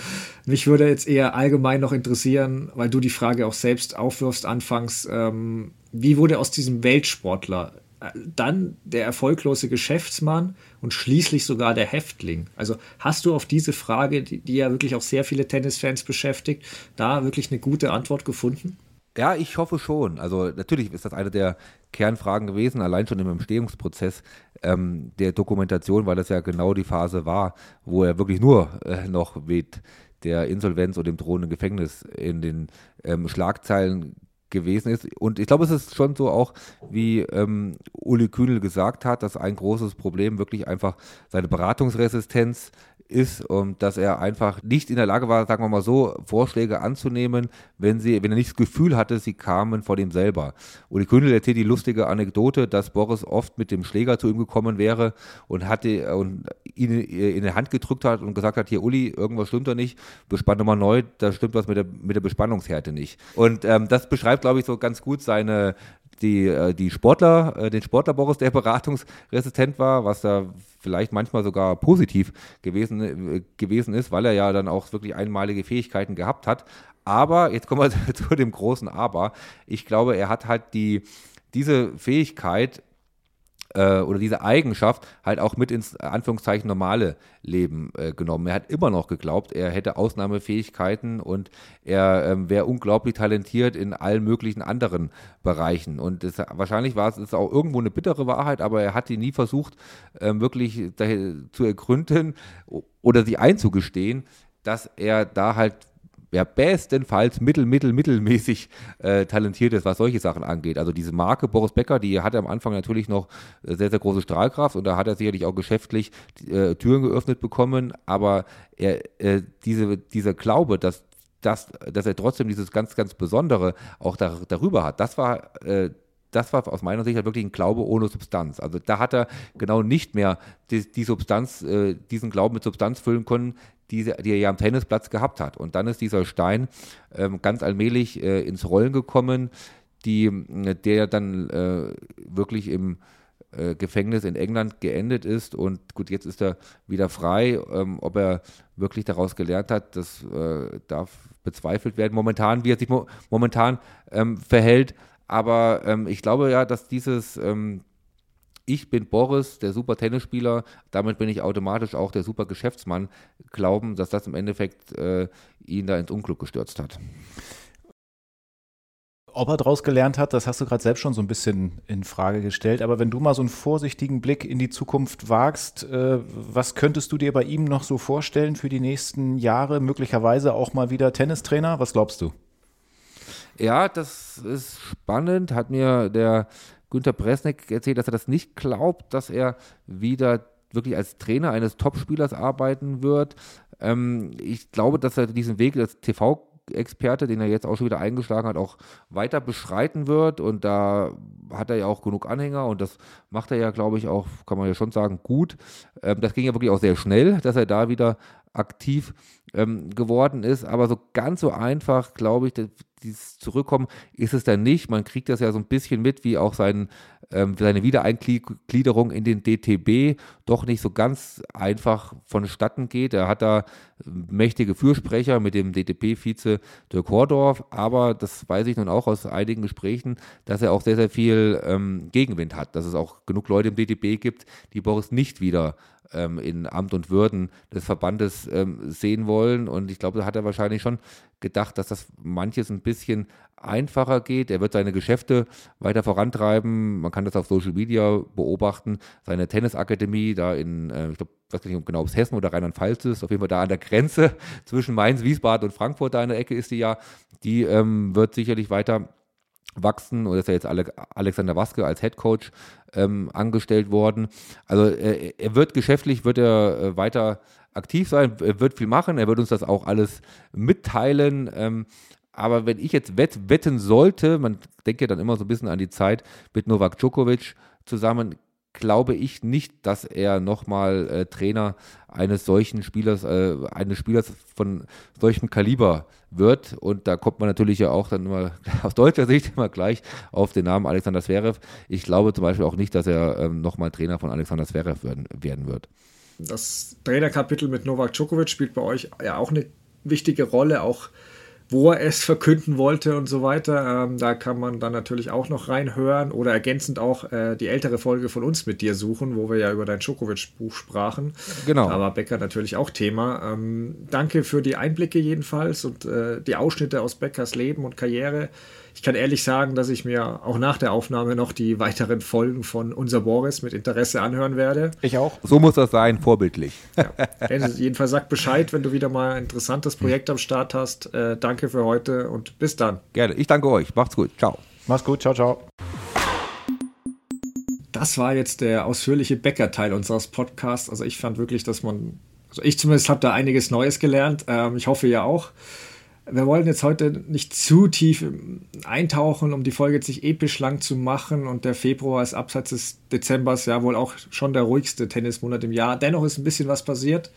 mich würde jetzt eher allgemein noch interessieren, weil du die Frage auch selbst aufwirfst anfangs, ähm, wie wurde aus diesem Weltsportler dann der erfolglose Geschäftsmann und schließlich sogar der Häftling. Also hast du auf diese Frage, die, die ja wirklich auch sehr viele Tennisfans beschäftigt, da wirklich eine gute Antwort gefunden? Ja, ich hoffe schon. Also natürlich ist das eine der Kernfragen gewesen, allein schon im Entstehungsprozess ähm, der Dokumentation, weil das ja genau die Phase war, wo er wirklich nur äh, noch mit der Insolvenz und dem drohenden Gefängnis in den ähm, Schlagzeilen gewesen ist. Und ich glaube, es ist schon so auch, wie ähm, Uli Kühnel gesagt hat, dass ein großes Problem wirklich einfach seine Beratungsresistenz ist und dass er einfach nicht in der Lage war, sagen wir mal so, Vorschläge anzunehmen, wenn sie, wenn er nicht das Gefühl hatte, sie kamen von ihm selber. Uli Kühnel erzählt die lustige Anekdote, dass Boris oft mit dem Schläger zu ihm gekommen wäre und hatte und ihn in die Hand gedrückt hat und gesagt hat, hier Uli, irgendwas stimmt da nicht, bespann nochmal neu, da stimmt was mit der, mit der Bespannungshärte nicht. Und ähm, das beschreibt, glaube ich, so ganz gut seine, die, äh, die Sportler, äh, den Sportler Boris, der beratungsresistent war, was da vielleicht manchmal sogar positiv gewesen, äh, gewesen ist, weil er ja dann auch wirklich einmalige Fähigkeiten gehabt hat. Aber, jetzt kommen wir zu dem großen Aber. Ich glaube, er hat halt die, diese Fähigkeit, äh, oder diese Eigenschaft halt auch mit ins Anführungszeichen normale Leben äh, genommen. Er hat immer noch geglaubt, er hätte Ausnahmefähigkeiten und er ähm, wäre unglaublich talentiert in allen möglichen anderen Bereichen. Und das, wahrscheinlich war es auch irgendwo eine bittere Wahrheit, aber er hat die nie versucht, ähm, wirklich zu ergründen oder sie einzugestehen, dass er da halt ja, bestenfalls mittel, mittel, mittelmäßig äh, talentiert ist, was solche Sachen angeht. Also diese Marke Boris Becker, die hatte am Anfang natürlich noch äh, sehr, sehr große Strahlkraft und da hat er sicherlich auch geschäftlich äh, Türen geöffnet bekommen, aber er, äh, diese, dieser Glaube, dass, dass, dass er trotzdem dieses ganz, ganz Besondere auch da, darüber hat, das war äh, das war aus meiner Sicht halt wirklich ein Glaube ohne Substanz. Also da hat er genau nicht mehr die, die Substanz, äh, diesen Glauben mit Substanz füllen können, die, die, er ja am Tennisplatz gehabt hat. Und dann ist dieser Stein ähm, ganz allmählich äh, ins Rollen gekommen, die, der dann äh, wirklich im äh, Gefängnis in England geendet ist. Und gut, jetzt ist er wieder frei. Ähm, ob er wirklich daraus gelernt hat, das äh, darf bezweifelt werden. Momentan, wie er sich mo momentan ähm, verhält, aber ähm, ich glaube ja, dass dieses ähm, ich bin Boris, der super Tennisspieler, damit bin ich automatisch auch der super Geschäftsmann, glauben, dass das im Endeffekt äh, ihn da ins Unglück gestürzt hat. Ob er daraus gelernt hat, das hast du gerade selbst schon so ein bisschen in Frage gestellt. Aber wenn du mal so einen vorsichtigen Blick in die Zukunft wagst, äh, was könntest du dir bei ihm noch so vorstellen für die nächsten Jahre? Möglicherweise auch mal wieder Tennistrainer? Was glaubst du? Ja, das ist spannend. Hat mir der Günter Bresnik erzählt, dass er das nicht glaubt, dass er wieder wirklich als Trainer eines Topspielers arbeiten wird. Ähm, ich glaube, dass er diesen Weg als TV Experte, den er jetzt auch schon wieder eingeschlagen hat, auch weiter beschreiten wird. Und da hat er ja auch genug Anhänger und das macht er ja, glaube ich, auch, kann man ja schon sagen, gut. Ähm, das ging ja wirklich auch sehr schnell, dass er da wieder aktiv ähm, geworden ist. Aber so ganz so einfach, glaube ich, dieses Zurückkommen ist es dann nicht. Man kriegt das ja so ein bisschen mit, wie auch sein, ähm, seine Wiedereingliederung in den DTB doch nicht so ganz einfach vonstatten geht. Er hat da mächtige Fürsprecher mit dem DTB-Vize Dirk Hordorf, aber das weiß ich nun auch aus einigen Gesprächen, dass er auch sehr, sehr viel ähm, Gegenwind hat, dass es auch genug Leute im DTB gibt, die Boris nicht wieder ähm, in Amt und Würden des Verbandes ähm, sehen wollen. Und ich glaube, da hat er wahrscheinlich schon gedacht, dass das manches ein bisschen einfacher geht. Er wird seine Geschäfte weiter vorantreiben. Man kann das auf Social Media beobachten. Seine Tennisakademie da in, äh, ich glaube, weiß nicht genau, ob es Hessen oder Rheinland-Pfalz ist, auf jeden Fall da an der Grenze zwischen Mainz, Wiesbaden und Frankfurt, da in der Ecke ist die ja, die ähm, wird sicherlich weiter wachsen oder ist ja jetzt Alexander Waske als Head Coach ähm, angestellt worden. Also äh, er wird geschäftlich, wird er äh, weiter aktiv sein, er wird viel machen, er wird uns das auch alles mitteilen. Ähm, aber wenn ich jetzt wett, wetten sollte, man denkt ja dann immer so ein bisschen an die Zeit mit Novak Djokovic zusammen, glaube ich nicht, dass er nochmal äh, Trainer eines solchen Spielers, äh, eines Spielers von solchem Kaliber wird. Und da kommt man natürlich ja auch dann immer aus deutscher Sicht immer gleich auf den Namen Alexander Zverev. Ich glaube zum Beispiel auch nicht, dass er ähm, nochmal Trainer von Alexander Zverev werden, werden wird. Das Trainerkapitel mit Novak Djokovic spielt bei euch ja auch eine wichtige Rolle, auch wo er es verkünden wollte und so weiter. Ähm, da kann man dann natürlich auch noch reinhören oder ergänzend auch äh, die ältere Folge von uns mit dir suchen, wo wir ja über dein Djokovic-Buch sprachen. Genau. Da war Becker natürlich auch Thema. Ähm, danke für die Einblicke jedenfalls und äh, die Ausschnitte aus Beckers Leben und Karriere. Ich kann ehrlich sagen, dass ich mir auch nach der Aufnahme noch die weiteren Folgen von Unser Boris mit Interesse anhören werde. Ich auch. So muss das sein, vorbildlich. Ja. Jedenfalls sag Bescheid, wenn du wieder mal ein interessantes Projekt am Start hast. Äh, danke für heute und bis dann. Gerne. Ich danke euch. Macht's gut. Ciao. Mach's gut. Ciao, ciao. Das war jetzt der ausführliche Bäcker-Teil unseres Podcasts. Also ich fand wirklich, dass man, also ich zumindest habe da einiges Neues gelernt. Ähm, ich hoffe ihr auch. Wir wollen jetzt heute nicht zu tief eintauchen, um die Folge jetzt nicht episch lang zu machen. Und der Februar ist abseits des Dezembers ja wohl auch schon der ruhigste Tennismonat im Jahr. Dennoch ist ein bisschen was passiert,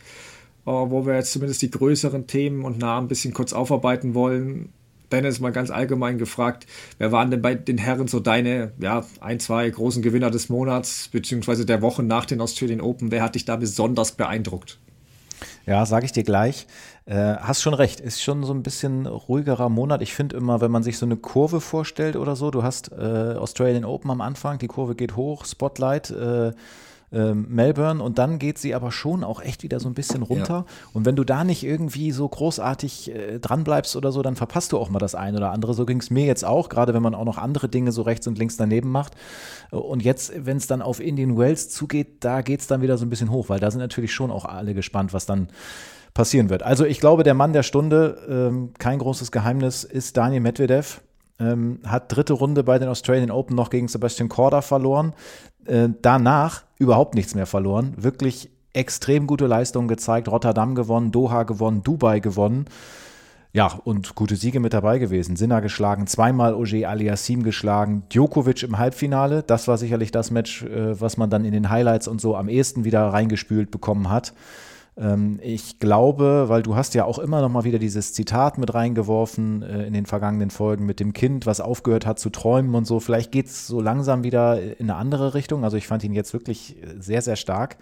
äh, wo wir jetzt zumindest die größeren Themen und Namen ein bisschen kurz aufarbeiten wollen. Dennis mal ganz allgemein gefragt, wer waren denn bei den Herren so deine, ja, ein, zwei großen Gewinner des Monats, beziehungsweise der Wochen nach den Australian Open? Wer hat dich da besonders beeindruckt? Ja, sage ich dir gleich. Äh, hast schon recht, ist schon so ein bisschen ruhigerer Monat. Ich finde immer, wenn man sich so eine Kurve vorstellt oder so, du hast äh, Australian Open am Anfang, die Kurve geht hoch, Spotlight, äh, ähm, Melbourne und dann geht sie aber schon auch echt wieder so ein bisschen runter. Ja. Und wenn du da nicht irgendwie so großartig äh, dran bleibst oder so, dann verpasst du auch mal das eine oder andere. So ging es mir jetzt auch, gerade wenn man auch noch andere Dinge so rechts und links daneben macht. Und jetzt, wenn es dann auf Indian Wells zugeht, da geht es dann wieder so ein bisschen hoch, weil da sind natürlich schon auch alle gespannt, was dann passieren wird. Also ich glaube, der Mann der Stunde, ähm, kein großes Geheimnis, ist Daniel Medvedev. Ähm, hat dritte Runde bei den Australian Open noch gegen Sebastian Korda verloren. Äh, danach überhaupt nichts mehr verloren. Wirklich extrem gute Leistungen gezeigt. Rotterdam gewonnen, Doha gewonnen, Dubai gewonnen. Ja, und gute Siege mit dabei gewesen. Sinner geschlagen, zweimal Oje Aliassim geschlagen, Djokovic im Halbfinale. Das war sicherlich das Match, äh, was man dann in den Highlights und so am ehesten wieder reingespült bekommen hat. Ähm, ich glaube, weil du hast ja auch immer noch mal wieder dieses Zitat mit reingeworfen äh, in den vergangenen Folgen mit dem Kind, was aufgehört hat zu träumen und so. Vielleicht geht es so langsam wieder in eine andere Richtung. Also ich fand ihn jetzt wirklich sehr, sehr stark.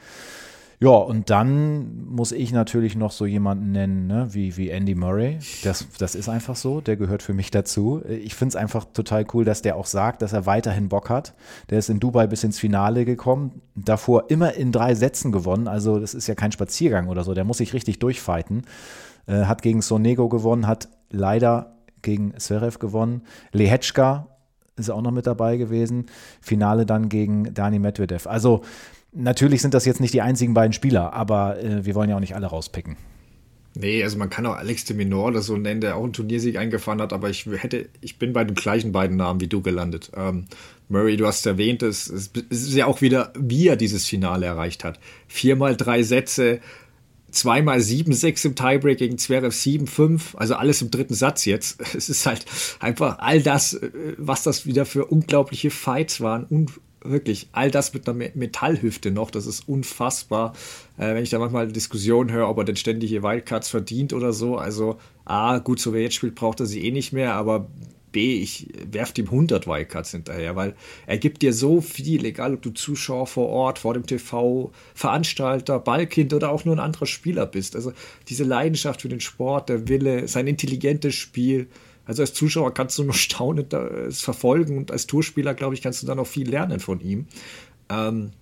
Ja, und dann muss ich natürlich noch so jemanden nennen, ne, wie, wie Andy Murray. Das, das ist einfach so, der gehört für mich dazu. Ich finde es einfach total cool, dass der auch sagt, dass er weiterhin Bock hat. Der ist in Dubai bis ins Finale gekommen, davor immer in drei Sätzen gewonnen. Also das ist ja kein Spaziergang oder so, der muss sich richtig durchfighten. Äh, hat gegen Sonego gewonnen, hat leider gegen Zverev gewonnen. Lehetschka ist auch noch mit dabei gewesen. Finale dann gegen Dani Medvedev. Also Natürlich sind das jetzt nicht die einzigen beiden Spieler, aber äh, wir wollen ja auch nicht alle rauspicken. Nee, also man kann auch Alex de Minor oder so nennen, der auch einen Turniersieg eingefahren hat, aber ich hätte, ich bin bei den gleichen beiden Namen wie du gelandet. Ähm, Murray, du hast erwähnt, es, es, ist ja auch wieder, wie er dieses Finale erreicht hat. Viermal drei Sätze, zweimal 7-6 im Tiebreak gegen Zverev 7-5, also alles im dritten Satz jetzt. Es ist halt einfach all das, äh, was das wieder für unglaubliche Fights waren, un wirklich all das mit einer Metallhüfte noch, das ist unfassbar. Äh, wenn ich da manchmal Diskussionen höre, ob er denn ständige Wildcards verdient oder so. Also, A, gut, so wer jetzt spielt, braucht er sie eh nicht mehr, aber B, ich werfe ihm 100 Wildcards hinterher, weil er gibt dir so viel, egal ob du Zuschauer vor Ort, vor dem TV, Veranstalter, Ballkind oder auch nur ein anderer Spieler bist. Also diese Leidenschaft für den Sport, der Wille, sein intelligentes Spiel, also als Zuschauer kannst du nur staunend es verfolgen und als Tourspieler, glaube ich, kannst du da noch viel lernen von ihm. Ähm,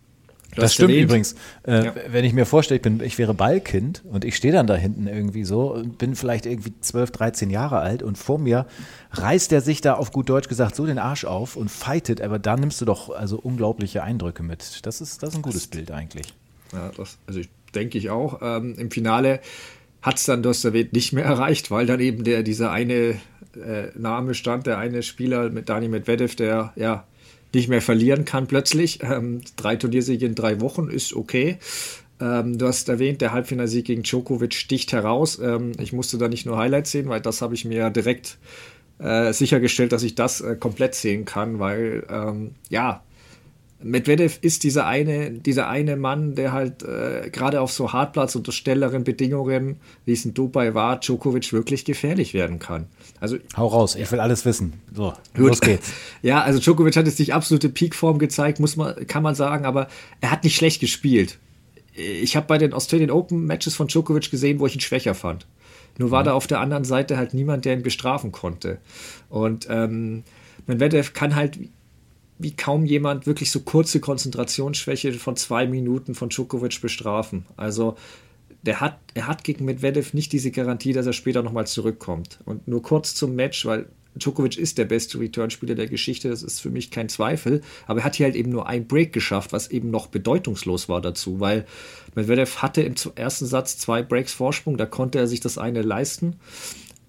das stimmt erwähnt. übrigens. Äh, ja. Wenn ich mir vorstelle, ich, bin, ich wäre Ballkind und ich stehe dann da hinten irgendwie so und bin vielleicht irgendwie 12, 13 Jahre alt und vor mir reißt er sich da auf gut Deutsch gesagt so den Arsch auf und fightet, aber da nimmst du doch also unglaubliche Eindrücke mit. Das ist, das ist ein gutes das, Bild eigentlich. Ja, das, also ich, denke ich auch. Ähm, Im Finale hat es dann Dostovet nicht mehr erreicht, weil dann eben der, dieser eine äh, Name stand, der eine Spieler mit Dani Medvedev, der ja nicht mehr verlieren kann plötzlich. Ähm, drei Turniersiege in drei Wochen ist okay. Ähm, du hast erwähnt, der Halbfinalsieg gegen Djokovic sticht heraus. Ähm, ich musste da nicht nur Highlights sehen, weil das habe ich mir direkt äh, sichergestellt, dass ich das äh, komplett sehen kann, weil ähm, ja, Medvedev ist dieser eine, dieser eine Mann, der halt äh, gerade auf so Hartplatz unter stelleren Bedingungen, wie es in Dubai war, Djokovic wirklich gefährlich werden kann. Also hau raus, ich will alles wissen. So, gut. los geht's. Ja, also Djokovic hat jetzt nicht absolute Peakform gezeigt, muss man, kann man sagen, aber er hat nicht schlecht gespielt. Ich habe bei den Australian Open Matches von Djokovic gesehen, wo ich ihn schwächer fand. Nur war mhm. da auf der anderen Seite halt niemand, der ihn bestrafen konnte. Und ähm, Medvedev kann halt wie kaum jemand wirklich so kurze Konzentrationsschwäche von zwei Minuten von Djokovic bestrafen. Also der hat, er hat gegen Medvedev nicht diese Garantie, dass er später nochmal zurückkommt. Und nur kurz zum Match, weil Djokovic ist der beste Returnspieler der Geschichte, das ist für mich kein Zweifel. Aber er hat hier halt eben nur ein Break geschafft, was eben noch bedeutungslos war dazu, weil Medvedev hatte im ersten Satz zwei Breaks Vorsprung, da konnte er sich das eine leisten.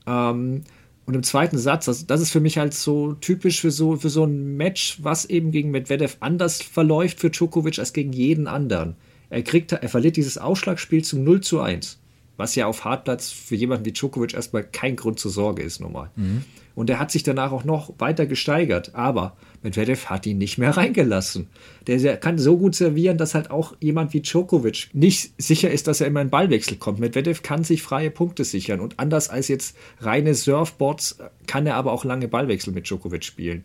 Ähm, und im zweiten Satz, das, das ist für mich halt so typisch für so, für so ein Match, was eben gegen Medvedev anders verläuft für Djokovic als gegen jeden anderen. Er kriegt, er verliert dieses Ausschlagspiel zum 0 zu 1, was ja auf Hartplatz für jemanden wie Djokovic erstmal kein Grund zur Sorge ist, normal. Mhm. Und er hat sich danach auch noch weiter gesteigert, aber Medvedev hat ihn nicht mehr reingelassen. Der kann so gut servieren, dass halt auch jemand wie Djokovic nicht sicher ist, dass er immer in Ballwechsel kommt. Medvedev kann sich freie Punkte sichern und anders als jetzt reine Surfboards kann er aber auch lange Ballwechsel mit Djokovic spielen.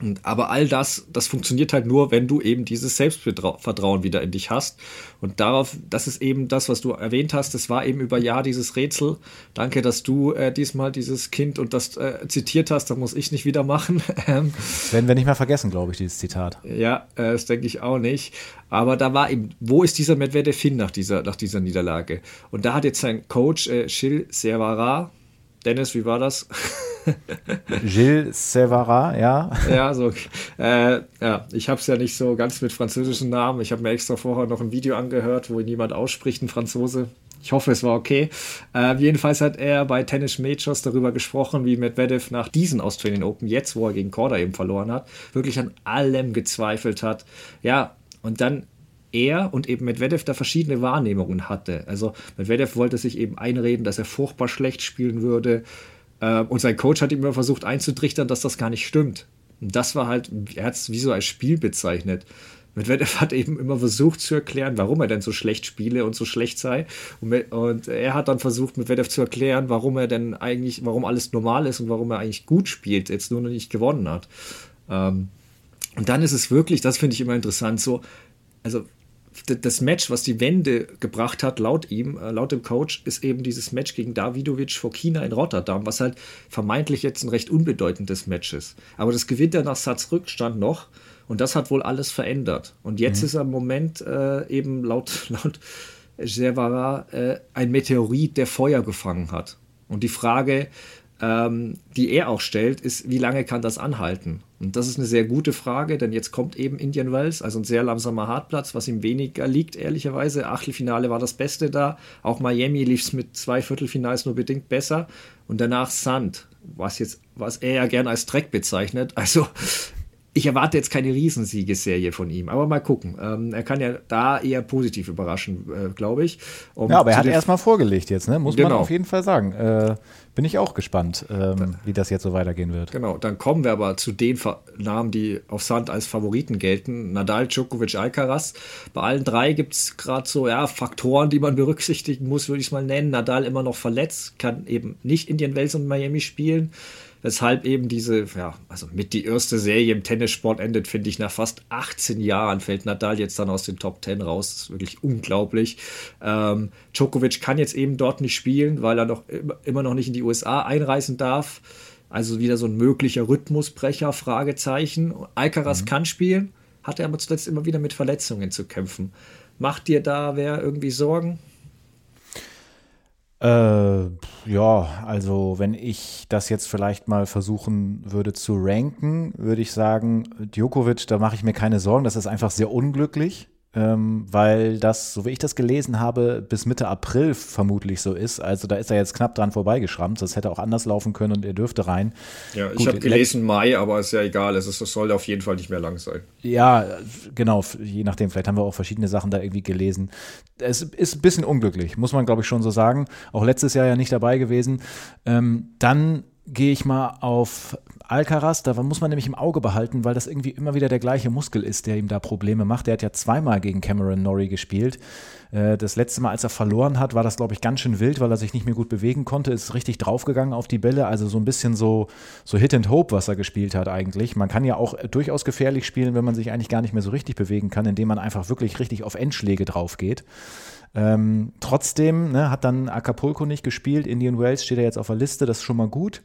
Und, aber all das, das funktioniert halt nur, wenn du eben dieses Selbstvertrauen wieder in dich hast. Und darauf, das ist eben das, was du erwähnt hast. Das war eben über Jahr dieses Rätsel. Danke, dass du äh, diesmal dieses Kind und das äh, zitiert hast. Da muss ich nicht wieder machen. Ähm, Werden wir nicht mehr vergessen, glaube ich, dieses Zitat. Ja, äh, das denke ich auch nicht. Aber da war eben, wo ist dieser Medvedev hin nach dieser, nach dieser Niederlage? Und da hat jetzt sein Coach äh, Gilles Servara, Dennis, wie war das? Gilles Sevara, ja. Ja, so. Äh, ja, ich habe es ja nicht so ganz mit französischen Namen. Ich habe mir extra vorher noch ein Video angehört, wo ihn jemand ausspricht, ein Franzose. Ich hoffe, es war okay. Äh, jedenfalls hat er bei Tennis Majors darüber gesprochen, wie Medvedev nach diesen Australian Open, jetzt wo er gegen Korda eben verloren hat, wirklich an allem gezweifelt hat. Ja, und dann er und eben Medvedev da verschiedene Wahrnehmungen hatte. Also Medvedev wollte sich eben einreden, dass er furchtbar schlecht spielen würde. Äh, und sein Coach hat ihm immer versucht einzutrichtern, dass das gar nicht stimmt. Und das war halt, er hat es wie so als Spiel bezeichnet. Medvedev hat eben immer versucht zu erklären, warum er denn so schlecht spiele und so schlecht sei. Und, und er hat dann versucht, Medvedev zu erklären, warum er denn eigentlich, warum alles normal ist und warum er eigentlich gut spielt, jetzt nur noch nicht gewonnen hat. Ähm, und dann ist es wirklich, das finde ich immer interessant, so, also das Match, was die Wende gebracht hat, laut ihm, äh, laut dem Coach, ist eben dieses Match gegen Davidovic vor China in Rotterdam, was halt vermeintlich jetzt ein recht unbedeutendes Match ist. Aber das gewinnt er nach Satzrückstand noch und das hat wohl alles verändert. Und jetzt mhm. ist er im Moment äh, eben laut, laut Gervara äh, ein Meteorit, der Feuer gefangen hat. Und die Frage, ähm, die er auch stellt, ist, wie lange kann das anhalten? Und das ist eine sehr gute Frage, denn jetzt kommt eben Indian Wells, also ein sehr langsamer Hartplatz, was ihm weniger liegt, ehrlicherweise. Achtelfinale war das Beste da. Auch Miami lief es mit zwei Viertelfinals nur bedingt besser. Und danach Sand, was jetzt, was er ja gern als Dreck bezeichnet. Also ich erwarte jetzt keine Riesensiegesserie von ihm, aber mal gucken. Ähm, er kann ja da eher positiv überraschen, äh, glaube ich. Um ja, aber er hat erstmal vorgelegt jetzt, ne? muss genau. man auf jeden Fall sagen. Äh, bin ich auch gespannt, ähm, wie das jetzt so weitergehen wird. Genau, dann kommen wir aber zu den Namen, die auf Sand als Favoriten gelten. Nadal, Djokovic, Alcaraz. Bei allen drei gibt es gerade so ja, Faktoren, die man berücksichtigen muss, würde ich es mal nennen. Nadal immer noch verletzt, kann eben nicht Indian Wells und Miami spielen weshalb eben diese, ja, also mit die erste Serie im Tennissport endet, finde ich, nach fast 18 Jahren fällt Nadal jetzt dann aus den Top 10 raus. Das ist wirklich unglaublich. Ähm, Djokovic kann jetzt eben dort nicht spielen, weil er noch immer noch nicht in die USA einreisen darf. Also wieder so ein möglicher Rhythmusbrecher, Fragezeichen. Alcaraz mhm. kann spielen, hat er aber zuletzt immer wieder mit Verletzungen zu kämpfen. Macht dir da wer irgendwie Sorgen? Äh, ja, also wenn ich das jetzt vielleicht mal versuchen würde zu ranken, würde ich sagen, Djokovic, da mache ich mir keine Sorgen, das ist einfach sehr unglücklich ähm, weil das, so wie ich das gelesen habe, bis Mitte April vermutlich so ist. Also da ist er jetzt knapp dran vorbeigeschrammt. Das hätte auch anders laufen können und er dürfte rein. Ja, ich habe gelesen Mai, aber ist ja egal. Es, ist, es soll auf jeden Fall nicht mehr lang sein. Ja, genau. Je nachdem. Vielleicht haben wir auch verschiedene Sachen da irgendwie gelesen. Es ist ein bisschen unglücklich, muss man glaube ich schon so sagen. Auch letztes Jahr ja nicht dabei gewesen. Ähm, dann gehe ich mal auf Alcaraz, da muss man nämlich im Auge behalten, weil das irgendwie immer wieder der gleiche Muskel ist, der ihm da Probleme macht. Der hat ja zweimal gegen Cameron Norrie gespielt. Äh, das letzte Mal, als er verloren hat, war das, glaube ich, ganz schön wild, weil er sich nicht mehr gut bewegen konnte, ist richtig draufgegangen auf die Bälle. Also so ein bisschen so, so Hit and Hope, was er gespielt hat eigentlich. Man kann ja auch durchaus gefährlich spielen, wenn man sich eigentlich gar nicht mehr so richtig bewegen kann, indem man einfach wirklich richtig auf Endschläge drauf geht. Ähm, trotzdem ne, hat dann Acapulco nicht gespielt. Indian Wells steht ja jetzt auf der Liste, das ist schon mal gut.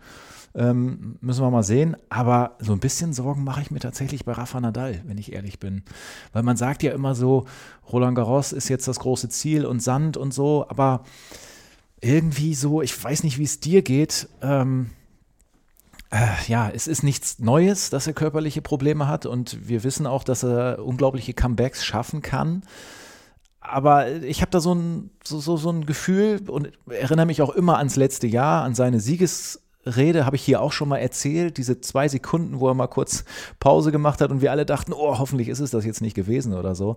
Ähm, müssen wir mal sehen. Aber so ein bisschen Sorgen mache ich mir tatsächlich bei Rafa Nadal, wenn ich ehrlich bin. Weil man sagt ja immer so, Roland Garros ist jetzt das große Ziel und Sand und so, aber irgendwie so, ich weiß nicht, wie es dir geht. Ähm, äh, ja, es ist nichts Neues, dass er körperliche Probleme hat und wir wissen auch, dass er unglaubliche Comebacks schaffen kann aber ich habe da so ein, so, so, so ein Gefühl und erinnere mich auch immer ans letzte Jahr, an seine Siegesrede, habe ich hier auch schon mal erzählt, diese zwei Sekunden, wo er mal kurz Pause gemacht hat und wir alle dachten, oh, hoffentlich ist es das jetzt nicht gewesen oder so.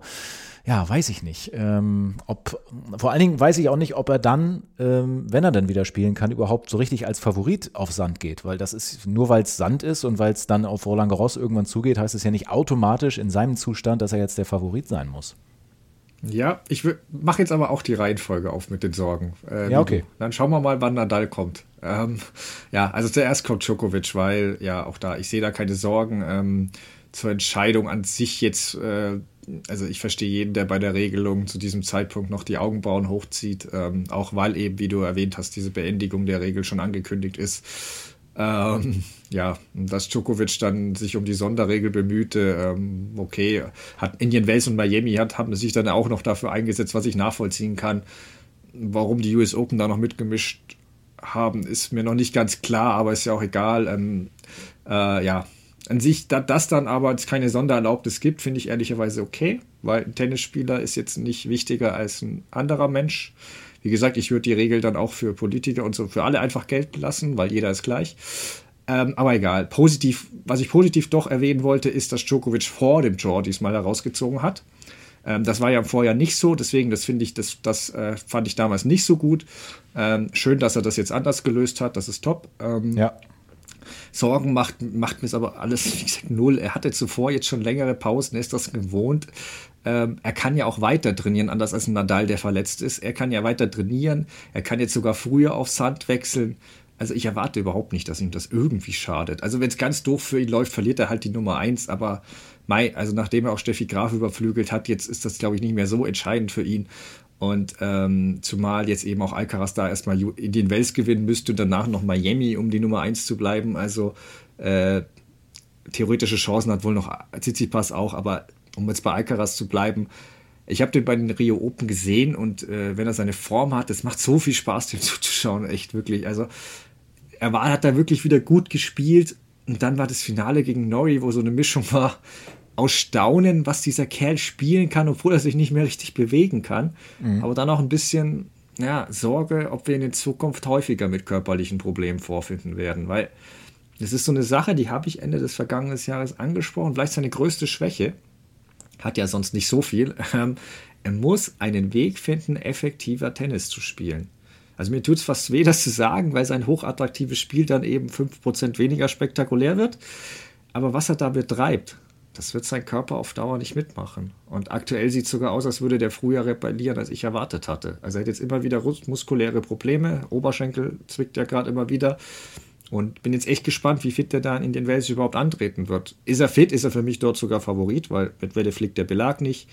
Ja, weiß ich nicht. Ähm, ob, vor allen Dingen weiß ich auch nicht, ob er dann, ähm, wenn er dann wieder spielen kann, überhaupt so richtig als Favorit auf Sand geht, weil das ist nur weil es Sand ist und weil es dann auf Roland Garros irgendwann zugeht, heißt es ja nicht automatisch in seinem Zustand, dass er jetzt der Favorit sein muss. Ja, ich mache jetzt aber auch die Reihenfolge auf mit den Sorgen. Äh, ja, okay. Dann schauen wir mal, wann Nadal kommt. Ähm, ja, also zuerst kommt Djokovic, weil ja auch da, ich sehe da keine Sorgen ähm, zur Entscheidung an sich jetzt. Äh, also ich verstehe jeden, der bei der Regelung zu diesem Zeitpunkt noch die Augenbrauen hochzieht, ähm, auch weil eben, wie du erwähnt hast, diese Beendigung der Regel schon angekündigt ist. Ähm, ja, dass Djokovic dann sich um die Sonderregel bemühte, ähm, okay, hat Indian Wells und Miami hat, haben sich dann auch noch dafür eingesetzt, was ich nachvollziehen kann. Warum die US Open da noch mitgemischt haben, ist mir noch nicht ganz klar, aber ist ja auch egal. Ähm, äh, ja, an sich, da das dann aber keine Sondererlaubnis gibt, finde ich ehrlicherweise okay, weil ein Tennisspieler ist jetzt nicht wichtiger als ein anderer Mensch. Wie gesagt, ich würde die Regel dann auch für Politiker und so für alle einfach gelten lassen, weil jeder ist gleich. Ähm, aber egal. Positiv, was ich positiv doch erwähnen wollte, ist, dass Djokovic vor dem Draw diesmal herausgezogen hat. Ähm, das war ja vorher nicht so, deswegen, das finde ich, das, das äh, fand ich damals nicht so gut. Ähm, schön, dass er das jetzt anders gelöst hat, das ist top. Ähm, ja. Sorgen macht, macht mir aber alles, wie gesagt, null. Er hatte zuvor jetzt schon längere Pausen, er ist das gewohnt. Ähm, er kann ja auch weiter trainieren, anders als ein Nadal, der verletzt ist. Er kann ja weiter trainieren. Er kann jetzt sogar früher auf Sand wechseln. Also ich erwarte überhaupt nicht, dass ihm das irgendwie schadet. Also wenn es ganz doof für ihn läuft, verliert er halt die Nummer 1. Aber Mai, also nachdem er auch Steffi Graf überflügelt hat, jetzt ist das, glaube ich, nicht mehr so entscheidend für ihn. Und ähm, zumal jetzt eben auch Alcaraz da erstmal in den Wels gewinnen müsste und danach noch Miami, um die Nummer 1 zu bleiben. Also äh, theoretische Chancen hat wohl noch Tsitsipas auch, aber um jetzt bei Alcaraz zu bleiben, ich habe den bei den Rio Open gesehen und äh, wenn er seine Form hat, das macht so viel Spaß, dem zuzuschauen, echt wirklich. Also er war, hat da wirklich wieder gut gespielt und dann war das Finale gegen Norrie, wo so eine Mischung war aus Staunen, was dieser Kerl spielen kann, obwohl er sich nicht mehr richtig bewegen kann, mhm. aber dann auch ein bisschen ja, Sorge, ob wir ihn in Zukunft häufiger mit körperlichen Problemen vorfinden werden, weil das ist so eine Sache, die habe ich Ende des vergangenen Jahres angesprochen, vielleicht seine größte Schwäche hat ja sonst nicht so viel. Ähm, er muss einen Weg finden, effektiver Tennis zu spielen. Also mir tut es fast weh, das zu sagen, weil sein hochattraktives Spiel dann eben 5% weniger spektakulär wird. Aber was er da betreibt, das wird sein Körper auf Dauer nicht mitmachen. Und aktuell sieht es sogar aus, als würde der früher rebellieren, als ich erwartet hatte. Also er hat jetzt immer wieder muskuläre Probleme. Oberschenkel zwickt ja gerade immer wieder. Und bin jetzt echt gespannt, wie fit der da in den Wales überhaupt antreten wird. Ist er fit, ist er für mich dort sogar Favorit, weil mit Welle fliegt der Belag nicht.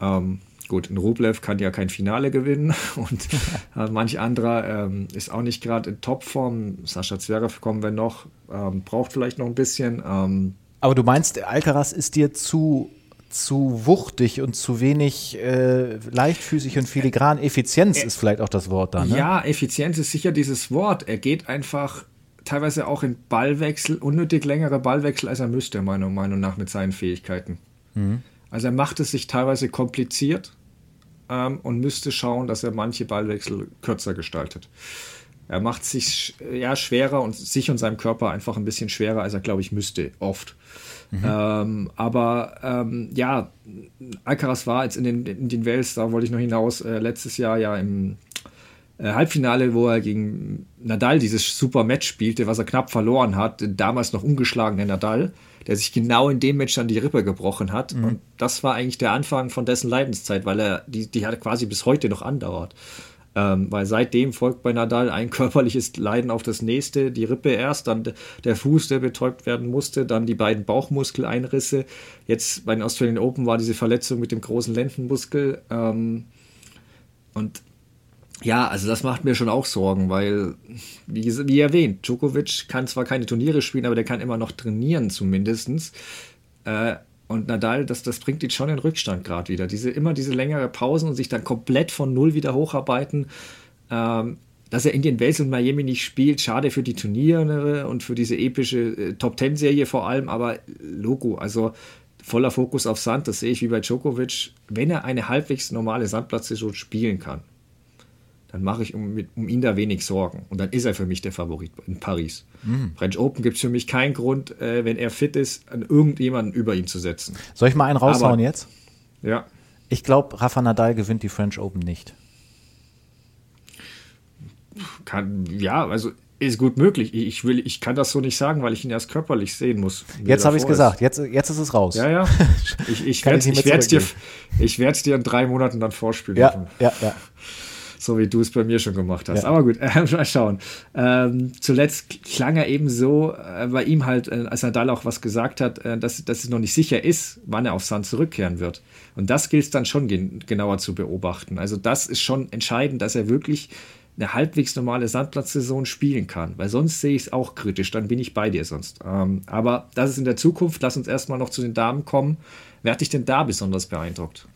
Ähm, gut, ein Rublev kann ja kein Finale gewinnen und äh, manch anderer ähm, ist auch nicht gerade in Topform. Sascha Zverev kommen wir noch, ähm, braucht vielleicht noch ein bisschen. Ähm, Aber du meinst, Alcaraz ist dir zu zu wuchtig und zu wenig äh, leichtfüßig und filigran. Effizienz ist vielleicht auch das Wort da. Ne? Ja, Effizienz ist sicher dieses Wort. Er geht einfach teilweise auch in Ballwechsel, unnötig längere Ballwechsel, als er müsste, meiner Meinung nach, mit seinen Fähigkeiten. Mhm. Also er macht es sich teilweise kompliziert ähm, und müsste schauen, dass er manche Ballwechsel kürzer gestaltet. Er macht sich ja schwerer und sich und seinem Körper einfach ein bisschen schwerer, als er, glaube ich, müsste, oft. Mhm. Ähm, aber ähm, ja, Alcaraz war jetzt in den, in den Wales, da wollte ich noch hinaus, äh, letztes Jahr ja im äh, Halbfinale, wo er gegen Nadal dieses super Match spielte, was er knapp verloren hat, damals noch ungeschlagene Nadal, der sich genau in dem Match dann die Rippe gebrochen hat. Mhm. Und das war eigentlich der Anfang von dessen Leidenszeit, weil er, die, die hat quasi bis heute noch andauert. Ähm, weil seitdem folgt bei Nadal ein körperliches Leiden auf das nächste, die Rippe erst, dann der Fuß, der betäubt werden musste, dann die beiden Bauchmuskeleinrisse. Jetzt bei den Australian Open war diese Verletzung mit dem großen Lendenmuskel. Ähm, und ja, also das macht mir schon auch Sorgen, weil, wie, wie erwähnt, Djokovic kann zwar keine Turniere spielen, aber der kann immer noch trainieren zumindest. Äh, und Nadal, das, das bringt ihn schon in Rückstand gerade wieder. Diese, immer diese längere Pausen und sich dann komplett von Null wieder hocharbeiten. Ähm, dass er Indian Wells und Miami nicht spielt, schade für die Turniere und für diese epische äh, Top-Ten-Serie vor allem, aber Logo, also voller Fokus auf Sand, das sehe ich wie bei Djokovic. Wenn er eine halbwegs normale Sandplatzsaison spielen kann, dann mache ich um, um, ihn da wenig Sorgen. Und dann ist er für mich der Favorit in Paris. Mhm. French Open gibt es für mich keinen Grund, äh, wenn er fit ist, an irgendjemanden über ihn zu setzen. Soll ich mal einen raushauen Aber, jetzt? Ja. Ich glaube, Rafa Nadal gewinnt die French Open nicht. Kann, ja, also Ist gut möglich. Ich, will, ich kann das so nicht sagen, weil ich ihn erst körperlich sehen muss. Jetzt habe ich es gesagt. Jetzt, jetzt ist es raus. Ja, ja. Ich, ich werde es dir, dir in drei Monaten dann vorspielen. Ja, ja, ja so wie du es bei mir schon gemacht hast. Ja. Aber gut, äh, mal schauen. Ähm, zuletzt klang er eben so, äh, bei ihm halt, äh, als Nadal auch was gesagt hat, äh, dass, dass es noch nicht sicher ist, wann er auf Sand zurückkehren wird. Und das gilt es dann schon gen genauer zu beobachten. Also das ist schon entscheidend, dass er wirklich eine halbwegs normale Sandplatzsaison spielen kann, weil sonst sehe ich es auch kritisch, dann bin ich bei dir sonst. Ähm, aber das ist in der Zukunft. Lass uns erstmal noch zu den Damen kommen. Wer hat dich denn da besonders beeindruckt?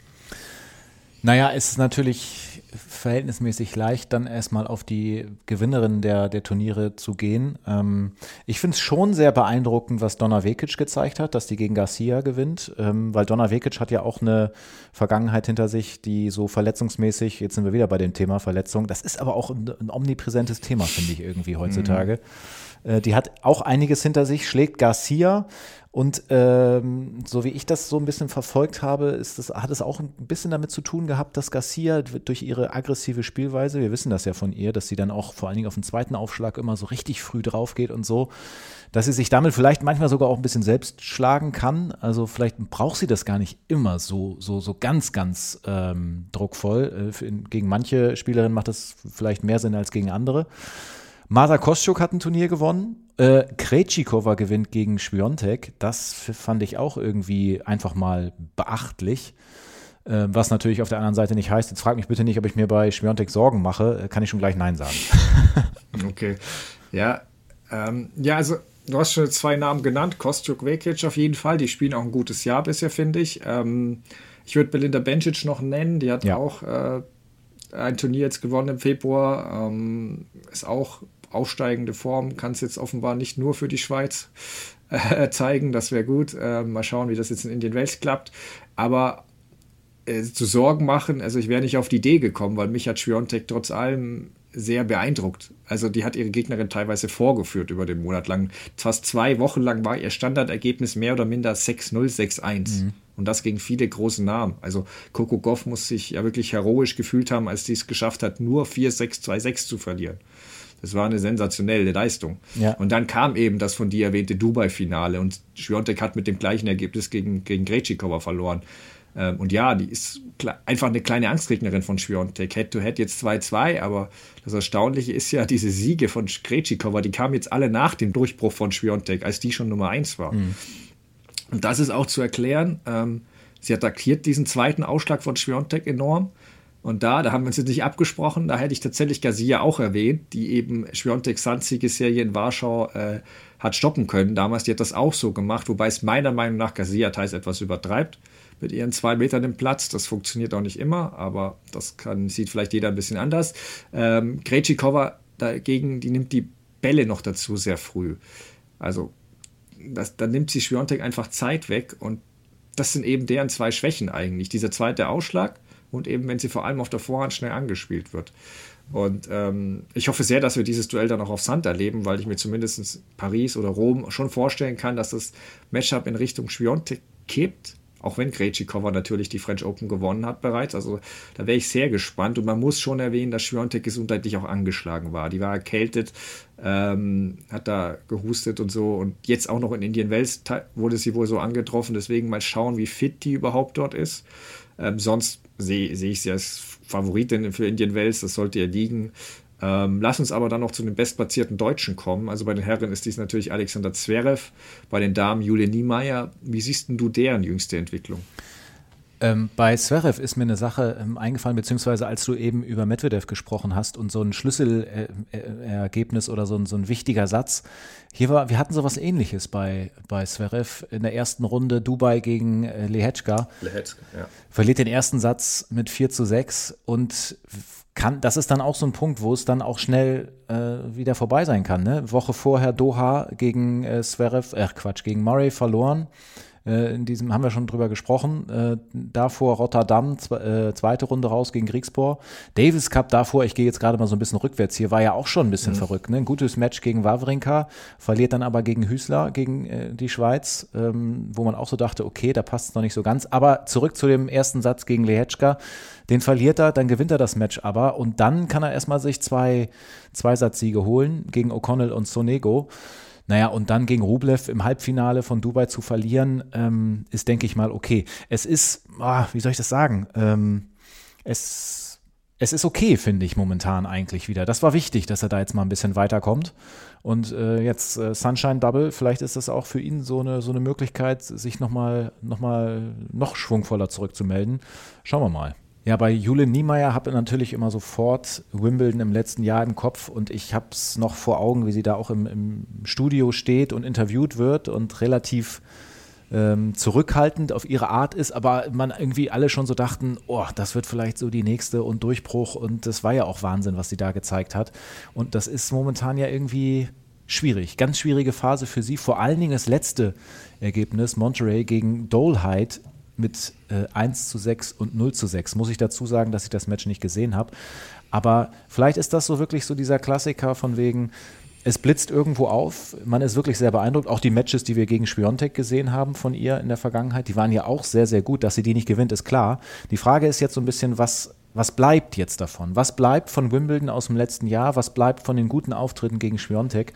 Naja, es ist natürlich verhältnismäßig leicht, dann erstmal auf die Gewinnerin der, der Turniere zu gehen. Ähm, ich finde es schon sehr beeindruckend, was Donna Vekic gezeigt hat, dass die gegen Garcia gewinnt, ähm, weil Donna Vekic hat ja auch eine Vergangenheit hinter sich, die so verletzungsmäßig, jetzt sind wir wieder bei dem Thema Verletzung, das ist aber auch ein, ein omnipräsentes Thema, finde ich irgendwie heutzutage. Mhm. Äh, die hat auch einiges hinter sich, schlägt Garcia, und ähm, so wie ich das so ein bisschen verfolgt habe, ist das, hat es auch ein bisschen damit zu tun gehabt, dass Garcia durch ihre aggressive Spielweise, wir wissen das ja von ihr, dass sie dann auch vor allen Dingen auf den zweiten Aufschlag immer so richtig früh drauf geht und so, dass sie sich damit vielleicht manchmal sogar auch ein bisschen selbst schlagen kann. Also vielleicht braucht sie das gar nicht immer so, so, so ganz, ganz ähm, druckvoll. Äh, gegen manche Spielerinnen macht das vielleicht mehr Sinn als gegen andere. Marta Koschuk hat ein Turnier gewonnen. Äh, Krejcikova gewinnt gegen Schwiontek. Das fand ich auch irgendwie einfach mal beachtlich. Äh, was natürlich auf der anderen Seite nicht heißt, jetzt frag mich bitte nicht, ob ich mir bei Schwiontek Sorgen mache. Äh, kann ich schon gleich Nein sagen. okay. Ja, ähm, ja, also du hast schon zwei Namen genannt. Kostjuk, Vekic auf jeden Fall. Die spielen auch ein gutes Jahr bisher, finde ich. Ähm, ich würde Belinda Bencic noch nennen. Die hat ja. auch äh, ein Turnier jetzt gewonnen im Februar. Ähm, ist auch aufsteigende Form kann es jetzt offenbar nicht nur für die Schweiz äh, zeigen. Das wäre gut. Äh, mal schauen, wie das jetzt in Indien Wales klappt. Aber äh, zu Sorgen machen, also ich wäre nicht auf die Idee gekommen, weil mich hat Schwiontek trotz allem sehr beeindruckt. Also die hat ihre Gegnerin teilweise vorgeführt über den Monat lang. Fast zwei Wochen lang war ihr Standardergebnis mehr oder minder 6-0, 6-1. Mhm. Und das gegen viele große Namen. Also Coco Goff muss sich ja wirklich heroisch gefühlt haben, als sie es geschafft hat, nur 4-6, 2-6 zu verlieren. Das war eine sensationelle Leistung. Ja. Und dann kam eben das von dir erwähnte Dubai-Finale und Schwiontek hat mit dem gleichen Ergebnis gegen, gegen Grechikova verloren. Ähm, und ja, die ist einfach eine kleine Angstgegnerin von Schwiontek. Head-to-Head jetzt 2-2, aber das Erstaunliche ist ja, diese Siege von Grechikova, die kamen jetzt alle nach dem Durchbruch von Schwiontek, als die schon Nummer 1 war. Mhm. Und das ist auch zu erklären. Ähm, sie attackiert diesen zweiten Ausschlag von Schwiontek enorm. Und da, da haben wir uns jetzt nicht abgesprochen, da hätte ich tatsächlich Garcia auch erwähnt, die eben Schwiontek Serie in Warschau äh, hat stoppen können. Damals, die hat das auch so gemacht, wobei es meiner Meinung nach Garcia teils etwas übertreibt mit ihren zwei Metern im Platz. Das funktioniert auch nicht immer, aber das kann, sieht vielleicht jeder ein bisschen anders. Ähm, Krejcikova dagegen, die nimmt die Bälle noch dazu sehr früh. Also das, da nimmt sie Schwiontek einfach Zeit weg und das sind eben deren zwei Schwächen eigentlich. Dieser zweite Ausschlag und eben, wenn sie vor allem auf der Vorhand schnell angespielt wird. Und ähm, ich hoffe sehr, dass wir dieses Duell dann auch auf Sand erleben, weil ich mir zumindest Paris oder Rom schon vorstellen kann, dass das Matchup in Richtung Schwiontek kippt. Auch wenn Krejcikova natürlich die French Open gewonnen hat bereits. Also da wäre ich sehr gespannt. Und man muss schon erwähnen, dass Schwiontek gesundheitlich auch angeschlagen war. Die war erkältet, ähm, hat da gehustet und so. Und jetzt auch noch in Indien Wels wurde sie wohl so angetroffen. Deswegen mal schauen, wie fit die überhaupt dort ist. Ähm, sonst sehe seh ich sie als Favoritin für Indian Wells, das sollte ihr liegen. Ähm, lass uns aber dann noch zu den bestplatzierten Deutschen kommen. Also bei den Herren ist dies natürlich Alexander Zverev, bei den Damen Julia Niemeyer. Wie siehst du deren jüngste Entwicklung? Ähm, bei Zverev ist mir eine Sache ähm, eingefallen, beziehungsweise als du eben über Medvedev gesprochen hast und so ein Schlüsselergebnis oder so ein, so ein wichtiger Satz. Hier war, wir hatten sowas ähnliches bei, bei Zverev in der ersten Runde Dubai gegen äh, Lehechka. Lehechka, ja. Verliert den ersten Satz mit 4 zu 6 und kann, das ist dann auch so ein Punkt, wo es dann auch schnell äh, wieder vorbei sein kann. Ne? Woche vorher Doha gegen äh, Zverev, äh, Quatsch, gegen Murray verloren Äh, in diesem haben wir schon drüber gesprochen. Äh, davor Rotterdam, zwe zweite Runde raus gegen Griegsbohr. Davis Cup davor, ich gehe jetzt gerade mal so ein bisschen rückwärts hier, war ja auch schon ein bisschen mhm. verrückt. Ne? Ein gutes Match gegen Wawrinka, verliert dann aber gegen Hüßler, gegen die Schweiz, ähm, wo man auch so dachte, okay, da passt es noch nicht so ganz. Aber zurück zu dem ersten Satz gegen Lehetschka. Den verliert er, dann gewinnt er das Match aber und dann kann er erstmal sich zwei Zweisatzsiege holen gegen O'Connell und Sonego. Naja, und dann gegen Rublev im Halbfinale von Dubai zu verlieren, ähm, ist, denke ich mal, okay. Es ist, ah, wie soll ich das sagen? Ähm, es, es ist okay, finde ich momentan eigentlich wieder. Das war wichtig, dass er da jetzt mal ein bisschen weiterkommt. Und äh, jetzt äh, Sunshine Double, vielleicht ist das auch für ihn so eine, so eine Möglichkeit, sich nochmal noch mal noch schwungvoller zurückzumelden. Schauen wir mal. Ja, bei Jule Niemeyer habe ich natürlich immer sofort Wimbledon im letzten Jahr im Kopf und ich habe es noch vor Augen, wie sie da auch im, im, Studio steht und interviewt wird und relativ ähm, zurückhaltend auf ihre Art ist, aber man irgendwie alle schon so dachten, oh, das wird vielleicht so die nächste und Durchbruch und das war ja auch Wahnsinn, was sie da gezeigt hat. Und das ist momentan ja irgendwie schwierig, ganz schwierige Phase für sie. Vor allen Dingen das letzte Ergebnis, Monterey gegen Dolheit mit äh, 1 zu 6 und 0 zu 6. Muss ich dazu sagen, dass ich das Match nicht gesehen habe. Aber vielleicht ist das so wirklich so dieser Klassiker von wegen, es blitzt irgendwo auf. Man ist wirklich sehr beeindruckt. Auch die Matches, die wir gegen Spiontek gesehen haben von ihr in der Vergangenheit, die waren ja auch sehr, sehr gut. Dass sie die nicht gewinnt, ist klar. Die Frage ist jetzt so ein bisschen, was, was bleibt jetzt davon? Was bleibt von Wimbledon aus dem letzten Jahr? Was bleibt von den guten Auftritten gegen Spiontek?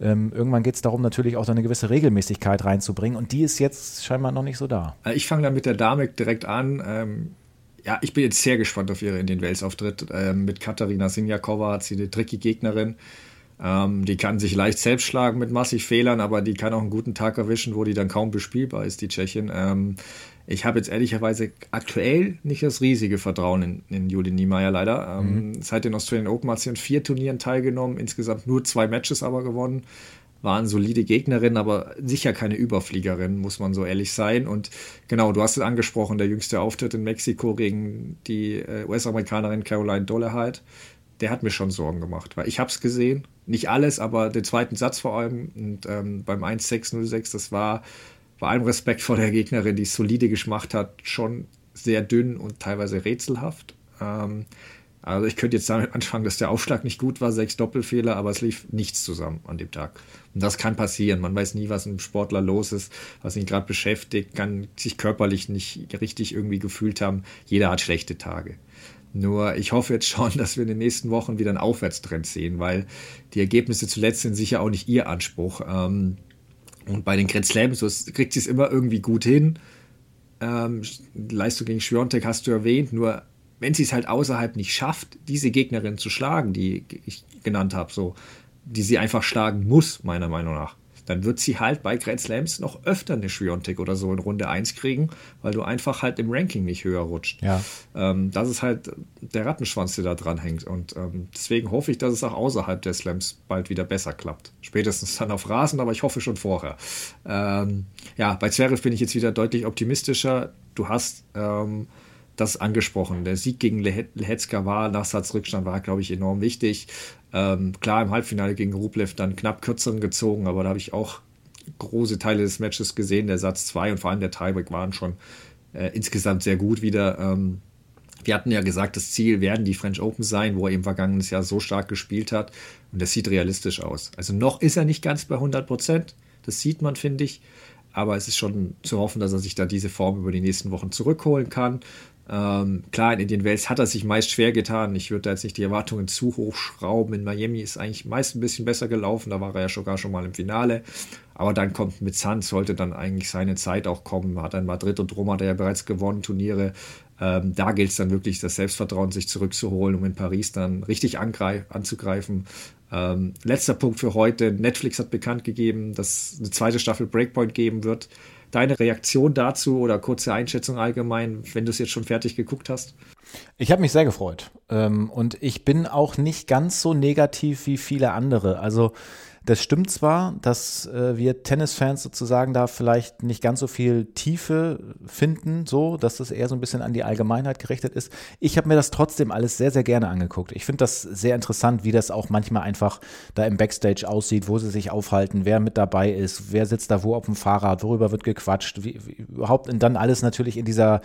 Ähm, irgendwann geht es darum, natürlich auch eine gewisse Regelmäßigkeit reinzubringen und die ist jetzt scheinbar noch nicht so da. Äh, ich fange dann mit der Dame direkt an. Ähm, ja, ich bin jetzt sehr gespannt auf ihre in den Wales-Auftritt. Ähm, mit Katharina Sinjakova hat sie eine tricky Gegnerin. Ähm, die kann sich leicht selbst schlagen mit massig Fehlern, aber die kann auch einen guten Tag erwischen, wo die dann kaum bespielbar ist, die Tschechin. Ähm, ich habe jetzt ehrlicherweise aktuell nicht das riesige Vertrauen in, in Juli Niemeyer leider. Ähm, mhm. Seit den Australian Open hat sie in vier Turnieren teilgenommen, insgesamt nur zwei Matches aber gewonnen. War eine solide Gegnerin, aber sicher keine Überfliegerin, muss man so ehrlich sein. Und genau, du hast es angesprochen, der jüngste Auftritt in Mexiko gegen die äh, US-Amerikanerin Caroline Dolleheit, der hat mir schon Sorgen gemacht, weil ich habe es gesehen, nicht alles, aber den zweiten Satz vor allem und ähm, beim 1-6-0-6, das war bei allem Respekt vor der Gegnerin, die es solide geschmacht hat, schon sehr dünn und teilweise rätselhaft. Ähm, also ich könnte jetzt damit anfangen, dass der Aufschlag nicht gut war, sechs Doppelfehler, aber es lief nichts zusammen an dem Tag. Und das kann passieren. Man weiß nie, was einem Sportler los ist, was ihn gerade beschäftigt, kann sich körperlich nicht richtig irgendwie gefühlt haben. Jeder hat schlechte Tage. Nur ich hoffe jetzt schon, dass wir in den nächsten Wochen wieder einen Aufwärtstrend sehen, weil die Ergebnisse zuletzt sind sicher auch nicht ihr Anspruch. Ähm, und bei den Grand Slams so kriegt sie es immer irgendwie gut hin. Ähm, Leistung gegen Schwiontek hast du erwähnt, nur wenn sie es halt außerhalb nicht schafft, diese Gegnerin zu schlagen, die ich genannt habe, so, die sie einfach schlagen muss, meiner Meinung nach, dann wird sie halt bei Grand Slams noch öfter eine Schwiontek oder so in Runde 1 kriegen, weil du einfach halt im Ranking nicht höher rutscht. Ja. Ähm, das ist halt der Rattenschwanz, der da dran hängt. Und ähm, deswegen hoffe ich, dass es auch außerhalb der Slams bald wieder besser klappt. Spätestens dann auf Rasen, aber ich hoffe schon vorher. Ähm, ja, bei Zverev bin ich jetzt wieder deutlich optimistischer. Du hast ähm, das angesprochen. Der Sieg gegen Lehetzka war, Nachsatzrückstand war, glaube ich, enorm wichtig. Ähm, klar, im Halbfinale gegen Rublev dann knapp kürzeren gezogen, aber da habe ich auch große Teile des Matches gesehen. Der Satz 2 und vor allem der Tiebreak waren schon äh, insgesamt sehr gut wieder. Ähm, wir hatten ja gesagt, das Ziel werden die French Open sein, wo er im vergangenen Jahr so stark gespielt hat. Und das sieht realistisch aus. Also noch ist er nicht ganz bei 100 Prozent. Das sieht man, finde ich. Aber es ist schon zu hoffen, dass er sich da diese Form über die nächsten Wochen zurückholen kann. Ähm, klar, in Indian Wells hat er sich meist schwer getan. Ich würde da jetzt nicht die Erwartungen zu hoch schrauben. In Miami ist eigentlich meist ein bisschen besser gelaufen. Da war er ja sogar schon mal im Finale. Aber dann kommt mit Sand, sollte dann eigentlich seine Zeit auch kommen. Hat in Madrid und Rom hat er ja bereits gewonnen, Turniere. Ähm, da gilt es dann wirklich, das Selbstvertrauen sich zurückzuholen, um in Paris dann richtig anzugreifen. Ähm, letzter Punkt für heute. Netflix hat bekannt gegeben, dass eine zweite Staffel Breakpoint geben wird. Deine Reaktion dazu oder kurze Einschätzung allgemein, wenn du es jetzt schon fertig geguckt hast? Ich habe mich sehr gefreut. Ähm, und ich bin auch nicht ganz so negativ wie viele andere. Also das stimmt zwar, dass äh, wir Tennisfans sozusagen da vielleicht nicht ganz so viel Tiefe finden, so, dass das eher so ein bisschen an die Allgemeinheit gerichtet ist. Ich habe mir das trotzdem alles sehr, sehr gerne angeguckt. Ich finde das sehr interessant, wie das auch manchmal einfach da im Backstage aussieht, wo sie sich aufhalten, wer mit dabei ist, wer sitzt da wo auf dem Fahrrad, worüber wird gequatscht, wie, wie überhaupt und dann alles natürlich in dieser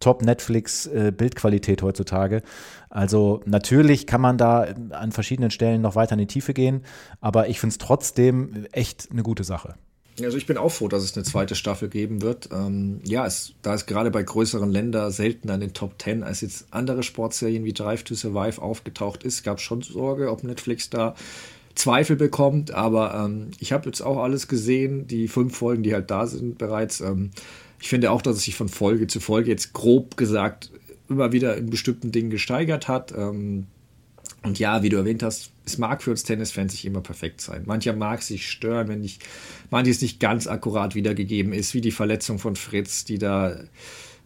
Top-Netflix-Bildqualität äh, heutzutage. Also natürlich kann man da an verschiedenen Stellen noch weiter in die Tiefe gehen, aber ich finde es trotzdem echt eine gute Sache. Also ich bin auch froh, dass es eine zweite Staffel geben wird. Ähm, ja, es, da es gerade bei größeren Ländern selten an den Top Ten als jetzt andere Sportserien wie Drive to Survive aufgetaucht ist, gab es schon Sorge, ob Netflix da Zweifel bekommt. Aber ähm, ich habe jetzt auch alles gesehen, die fünf Folgen, die halt da sind bereits. Ähm, ich finde auch, dass es sich von Folge zu Folge jetzt grob gesagt immer wieder in bestimmten Dingen gesteigert hat. Ähm, und ja, wie du erwähnt hast, es mag für uns Tennisfans nicht immer perfekt sein. Mancher mag sich stören, wenn nicht, manches nicht ganz akkurat wiedergegeben ist, wie die Verletzung von Fritz, die da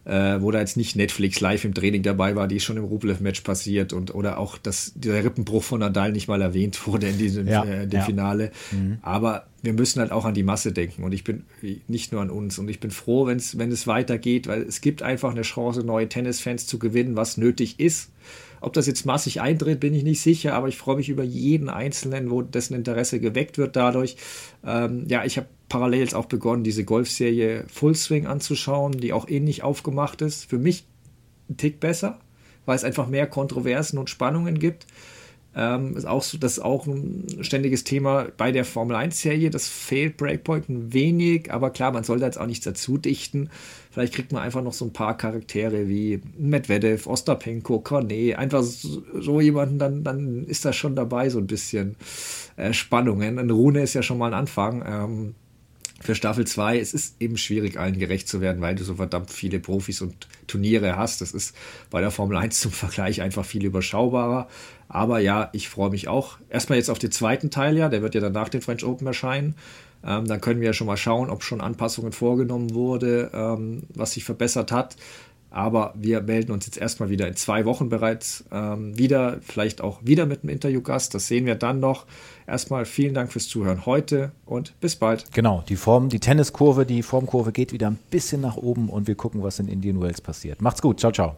äh, wo da jetzt nicht Netflix live im Training dabei war, die ist schon im Rublev-Match passiert und oder auch, dass der Rippenbruch von Nadal nicht mal erwähnt wurde in diesem ja, äh, dem ja. Finale. Mhm. Aber wir müssen halt auch an die Masse denken und ich bin nicht nur an uns und ich bin froh, wenn's, wenn es weitergeht, weil es gibt einfach eine Chance, neue Tennisfans zu gewinnen, was nötig ist. Ob das jetzt massig eintritt, bin ich nicht sicher, aber ich freue mich über jeden Einzelnen, wo dessen Interesse geweckt wird dadurch. Ähm, ja, ich habe parallel jetzt auch begonnen, diese Golfserie Full Swing anzuschauen, die auch ähnlich aufgemacht ist. Für mich ein Tick besser, weil es einfach mehr Kontroversen und Spannungen gibt. Ähm, ist auch so, das ist auch ein ständiges Thema bei der Formel 1-Serie. Das fehlt Breakpoint ein wenig, aber klar, man soll da jetzt auch nichts dazu dichten. Vielleicht kriegt man einfach noch so ein paar Charaktere wie Medvedev, Ostapenko, Cornet, einfach so, so jemanden, dann, dann ist das schon dabei, so ein bisschen äh, Spannungen. Eine Rune ist ja schon mal ein Anfang. Ähm, für Staffel 2. Es ist eben schwierig, allen gerecht zu werden, weil du so verdammt viele Profis und Turniere hast. Das ist bei der Formel 1 zum Vergleich einfach viel überschaubarer. Aber ja, ich freue mich auch. Erstmal jetzt auf den zweiten Teil, ja, der wird ja dann nach den French Open erscheinen. Ähm, dann können wir ja schon mal schauen, ob schon Anpassungen vorgenommen wurde, ähm, was sich verbessert hat. Aber wir melden uns jetzt erstmal wieder in zwei Wochen bereits ähm, wieder, vielleicht auch wieder mit einem Interviewgast. Das sehen wir dann noch. Erstmal vielen Dank fürs Zuhören heute und bis bald. Genau, die Form, die Tenniskurve, die Formkurve geht wieder ein bisschen nach oben und wir gucken, was in Indian Wells passiert. Macht's gut, ciao, ciao.